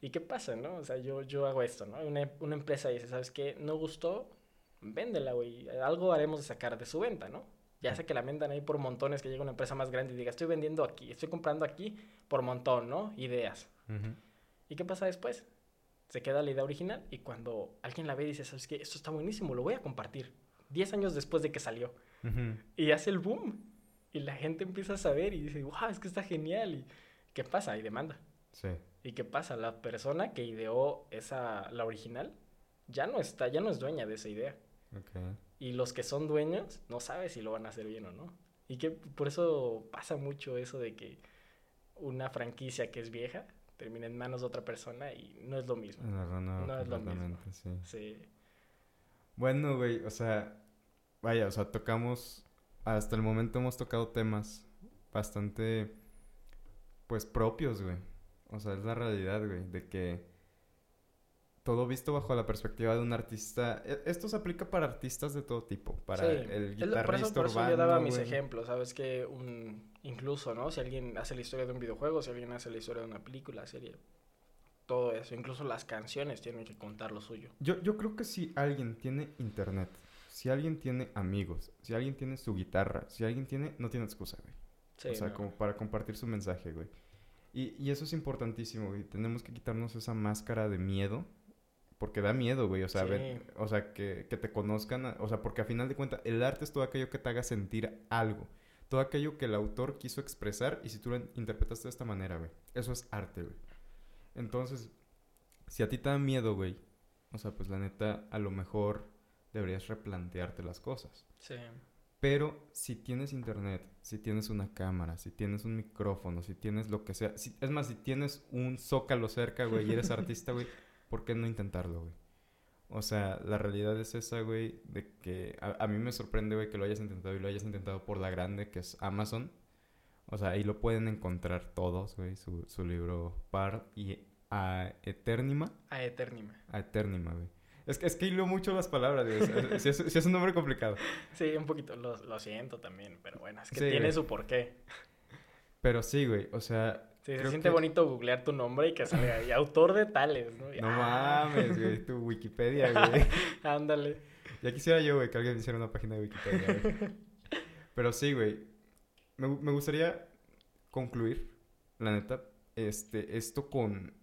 ¿Y qué pasa, no? O sea, yo, yo hago esto, ¿no? Una, una empresa dice, ¿sabes qué? No gustó, véndela, güey. Algo haremos de sacar de su venta, ¿no? Ya sé que la vendan ahí por montones, que llega una empresa más grande y diga, estoy vendiendo aquí, estoy comprando aquí por montón, ¿no? Ideas. Ujú. ¿Y qué pasa después? Se queda la idea original y cuando alguien la ve dice, ¿sabes qué? Esto está buenísimo, lo voy a compartir. Diez años después de que salió. Y hace el boom. Y la gente empieza a saber y dice, wow, es que está genial. ¿Y qué pasa? Hay demanda. Sí. ¿Y qué pasa? La persona que ideó esa, la original, ya no está, ya no es dueña de esa idea. Ok. Y los que son dueños no saben si lo van a hacer bien o no. Y que por eso pasa mucho eso de que una franquicia que es vieja termina en manos de otra persona y no es lo mismo. No es lo mismo. Sí. Bueno, güey, o sea, vaya, o sea, tocamos, hasta el momento hemos tocado temas bastante, pues, propios, güey. O sea, es la realidad, güey, de que todo visto bajo la perspectiva de un artista, e- esto se aplica para artistas de todo tipo, para Sí. el lo- por eso, guitarrista por eso urbano, yo daba mis ejemplos, ¿sabes? Que un, incluso, ¿no? Si alguien hace la historia de un videojuego, si alguien hace la historia de una película, serie, todo eso, incluso las canciones tienen que contar lo suyo. Yo, yo creo que si alguien tiene internet, si alguien tiene amigos, si alguien tiene su guitarra, si alguien tiene, no tiene excusa, güey. Sí, o sea, no. como para compartir su mensaje, güey. Y, y eso es importantísimo, güey. Tenemos que quitarnos esa máscara de miedo. Porque da miedo, güey. O sea, Sí. ver- o sea que, que te conozcan. o sea, porque a final de cuentas, el arte es todo aquello que te haga sentir algo. Todo aquello que el autor quiso expresar. Y si tú lo interpretaste de esta manera, güey. Eso es arte, güey. Entonces, si a ti te da miedo, güey. O sea, pues la neta, a lo mejor deberías replantearte las cosas. Sí. Pero si tienes internet, si tienes una cámara, si tienes un micrófono, si tienes lo que sea, si- es más, si tienes un zócalo cerca, güey, y eres artista, güey, ¿por qué no intentarlo, güey? O sea, la realidad es esa, güey, de que a, a mí me sorprende, güey, que lo hayas intentado y lo hayas intentado por la grande, que es Amazon. O sea, ahí lo pueden encontrar todos, güey, su, su libro Par y a Eternima. A Eternima. A Eternima, güey. Es que, es que hilo mucho las palabras, güey. Si es, es un nombre complicado. Sí, un poquito, lo, lo siento también, pero bueno, es que Sí, tiene güey. su porqué. Pero sí, güey, o sea, Sí, se siente que- bonito googlear tu nombre y que salga ahí, autor de tales, ¿no? Y, No ah, mames, güey, tu Wikipedia, güey. Ándale. Ya quisiera yo, güey, que alguien me hiciera una página de Wikipedia, güey. Pero sí, güey. Me, me gustaría concluir, la neta, este, esto con,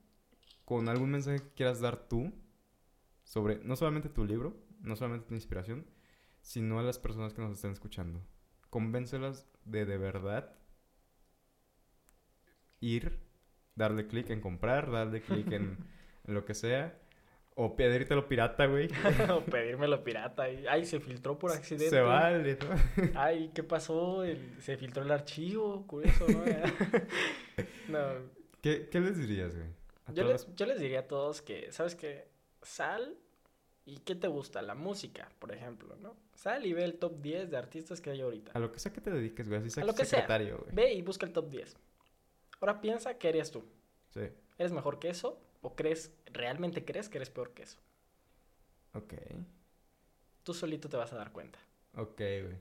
con algún mensaje que quieras dar tú sobre no solamente tu libro, no solamente tu inspiración, sino a las personas que nos estén escuchando. Convéncelas de de verdad ir, darle clic en comprar, darle clic en, en lo que sea, o pedírtelo pirata, güey. o pedírmelo pirata. Ay, se filtró por accidente. Se vale, ¿no? Ay, ¿qué pasó? El- se filtró el archivo, curioso, ¿no? no. ¿Qué, qué les dirías, güey? Yo, todas les, yo les diría a todos que, ¿sabes qué? Sal y ¿qué te gusta? La música, por ejemplo, ¿no? Sal y ve el top 10 de artistas que hay ahorita. A lo que sea que te dediques, güey. Así sea A lo que sea. secretario, güey. Ve y busca el top 10. Ahora piensa qué harías tú. Sí. ¿Eres mejor que eso? ¿O crees, realmente crees que eres peor que eso? Ok. Tú solito te vas a dar cuenta. Ok, güey.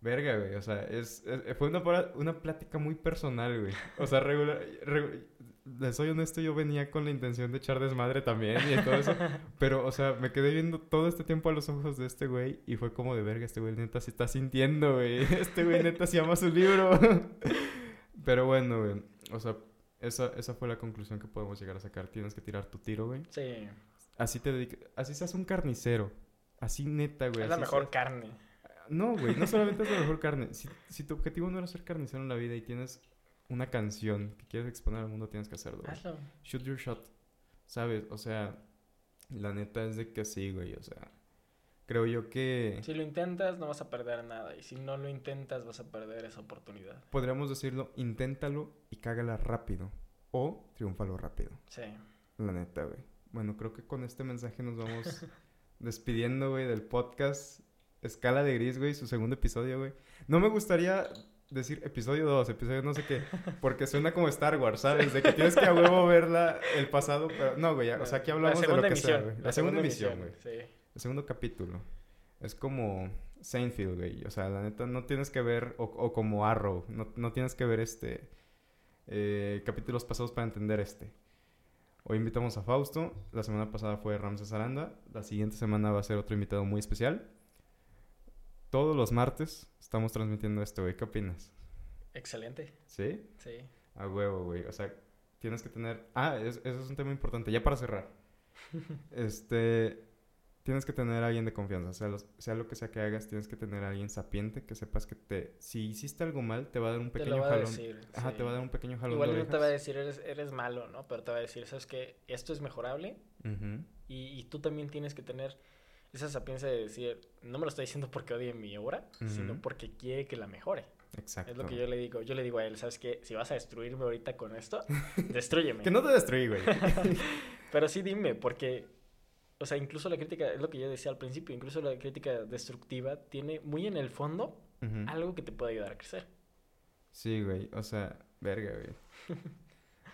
Verga, güey. O sea, es, es- fue una, una plática muy personal, güey. O sea, regular, regu- les soy honesto, yo venía con la intención de echar desmadre también y todo eso. pero, o sea, me quedé viendo todo este tiempo a los ojos de este güey y fue como de verga, este güey neta se está sintiendo, güey. Este güey neta se llama su libro. Pero bueno, güey. O sea, esa, esa fue la conclusión que podemos llegar a sacar. Tienes que tirar tu tiro, güey. Sí. Así te dediques. Así seas un carnicero. Así neta, güey. Es la mejor seas- carne. No, güey, no solamente es la mejor carne. Si, si tu objetivo no era ser carnicero en la vida y tienes una canción que quieres exponer al mundo, tienes que hacerlo. güey. Hazlo. Shoot your shot. ¿Sabes? O sea, la neta es de que sí, güey. O sea, creo yo que Si lo intentas, no vas a perder nada. Y si no lo intentas, vas a perder esa oportunidad. podríamos decirlo, inténtalo y cágala rápido. O triunfalo rápido. Sí. La neta, güey. Bueno, creo que con este mensaje nos vamos despidiendo, güey, del podcast Escala de Gris, güey, su segundo episodio, güey. No me gustaría decir episodio 2, episodio no sé qué, porque suena como Star Wars, ¿sabes? De que tienes que a huevo verla el pasado, pero no, güey, o sea, aquí hablamos de lo que sea, güey. La, segunda emisión, güey. Sí. El segundo capítulo. Es como Seinfeld, güey. O sea, la neta, no tienes que ver, o, o como Arrow, no, no tienes que ver este eh, capítulos pasados para entender este. Hoy invitamos a Fausto. La semana pasada fue Ramses Aranda. La siguiente semana va a ser otro invitado muy especial. Todos los martes estamos transmitiendo esto, güey. ¿Qué opinas? Excelente. ¿Sí? Sí. A huevo, güey. O sea, tienes que tener... Ah, es- eso es un tema importante. Ya para cerrar. este... Tienes que tener a alguien de confianza. Sea, los- sea lo que sea que hagas, tienes que tener a alguien sapiente que sepas que te... Si hiciste algo mal, te va a dar un Te pequeño lo va a jalón. decir. Ajá, sí. te va a dar un pequeño jalón Igual no te va a decir eres, eres malo, ¿no? Pero te va a decir, ¿sabes qué? Esto es mejorable y, y tú también tienes que tener esa sapiencia de decir, no me lo estoy diciendo porque odie mi obra, sino porque quiere que la mejore. Exacto. Es lo que yo le digo. Yo le digo a él, ¿sabes qué? Si vas a destruirme ahorita con esto, destruyeme. Que no te destruí, güey. Pero sí dime, porque, o sea, incluso la crítica, es lo que yo decía al principio, incluso la crítica destructiva tiene muy en el fondo algo que te puede ayudar a crecer. Sí, güey. O sea, verga, güey.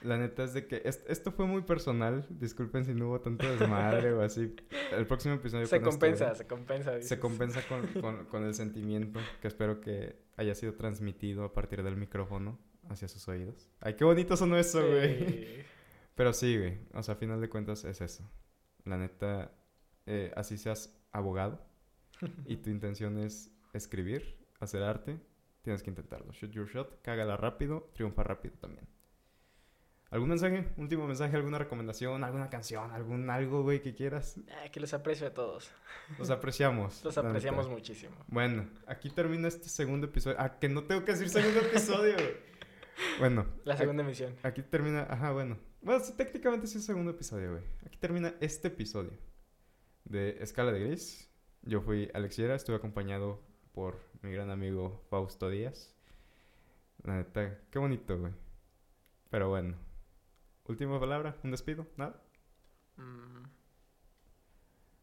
La neta es de que est- esto fue muy personal. Disculpen si no hubo tanto desmadre o así. El próximo episodio Se este, compensa, se compensa. se dices. compensa con, con- con el sentimiento que espero que haya sido transmitido a partir del micrófono hacia sus oídos. Ay, qué bonito sonó eso, güey. Pero sí, güey. O sea, a final de cuentas es eso. La neta, eh, así seas abogado y tu intención es escribir, hacer arte, tienes que intentarlo. Shoot your shot, cágala rápido, triunfa rápido también. ¿Algún mensaje? ¿Último mensaje? ¿Alguna recomendación? ¿Alguna canción? ¿Algún algo, güey, que quieras? Ah, que los aprecio a todos. Los apreciamos. Los apreciamos muchísimo. Bueno, aquí termina este segundo episodio. Ah, que no tengo que decir segundo episodio. güey. Bueno, La segunda emisión. Aquí termina, ajá, bueno. Bueno, sí, técnicamente sí es el segundo episodio, güey. Aquí termina este episodio de Escala de Gris. Yo fui Alexiera, estuve acompañado por mi gran amigo Fausto Díaz. La neta, qué bonito, güey. Pero bueno. Última palabra, un despido, ¿nada? Mm,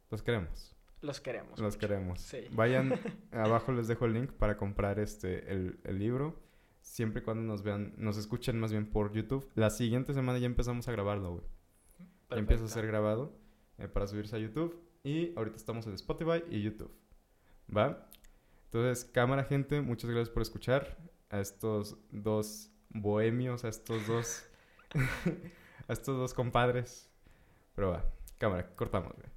Los queremos, los queremos. los mucho. queremos. Sí. Vayan, abajo les dejo el link para comprar este, el, el libro. Siempre y cuando nos vean, nos escuchen más bien por YouTube. La siguiente semana ya empezamos a grabarlo, güey. Ya empieza a ser grabado eh, para subirse a YouTube. Y ahorita estamos en Spotify y YouTube. ¿Va? Entonces, cámara, gente, muchas gracias por escuchar a estos dos bohemios, a estos dos. a estos dos compadres. Pero va, cámara, cortamos, güey.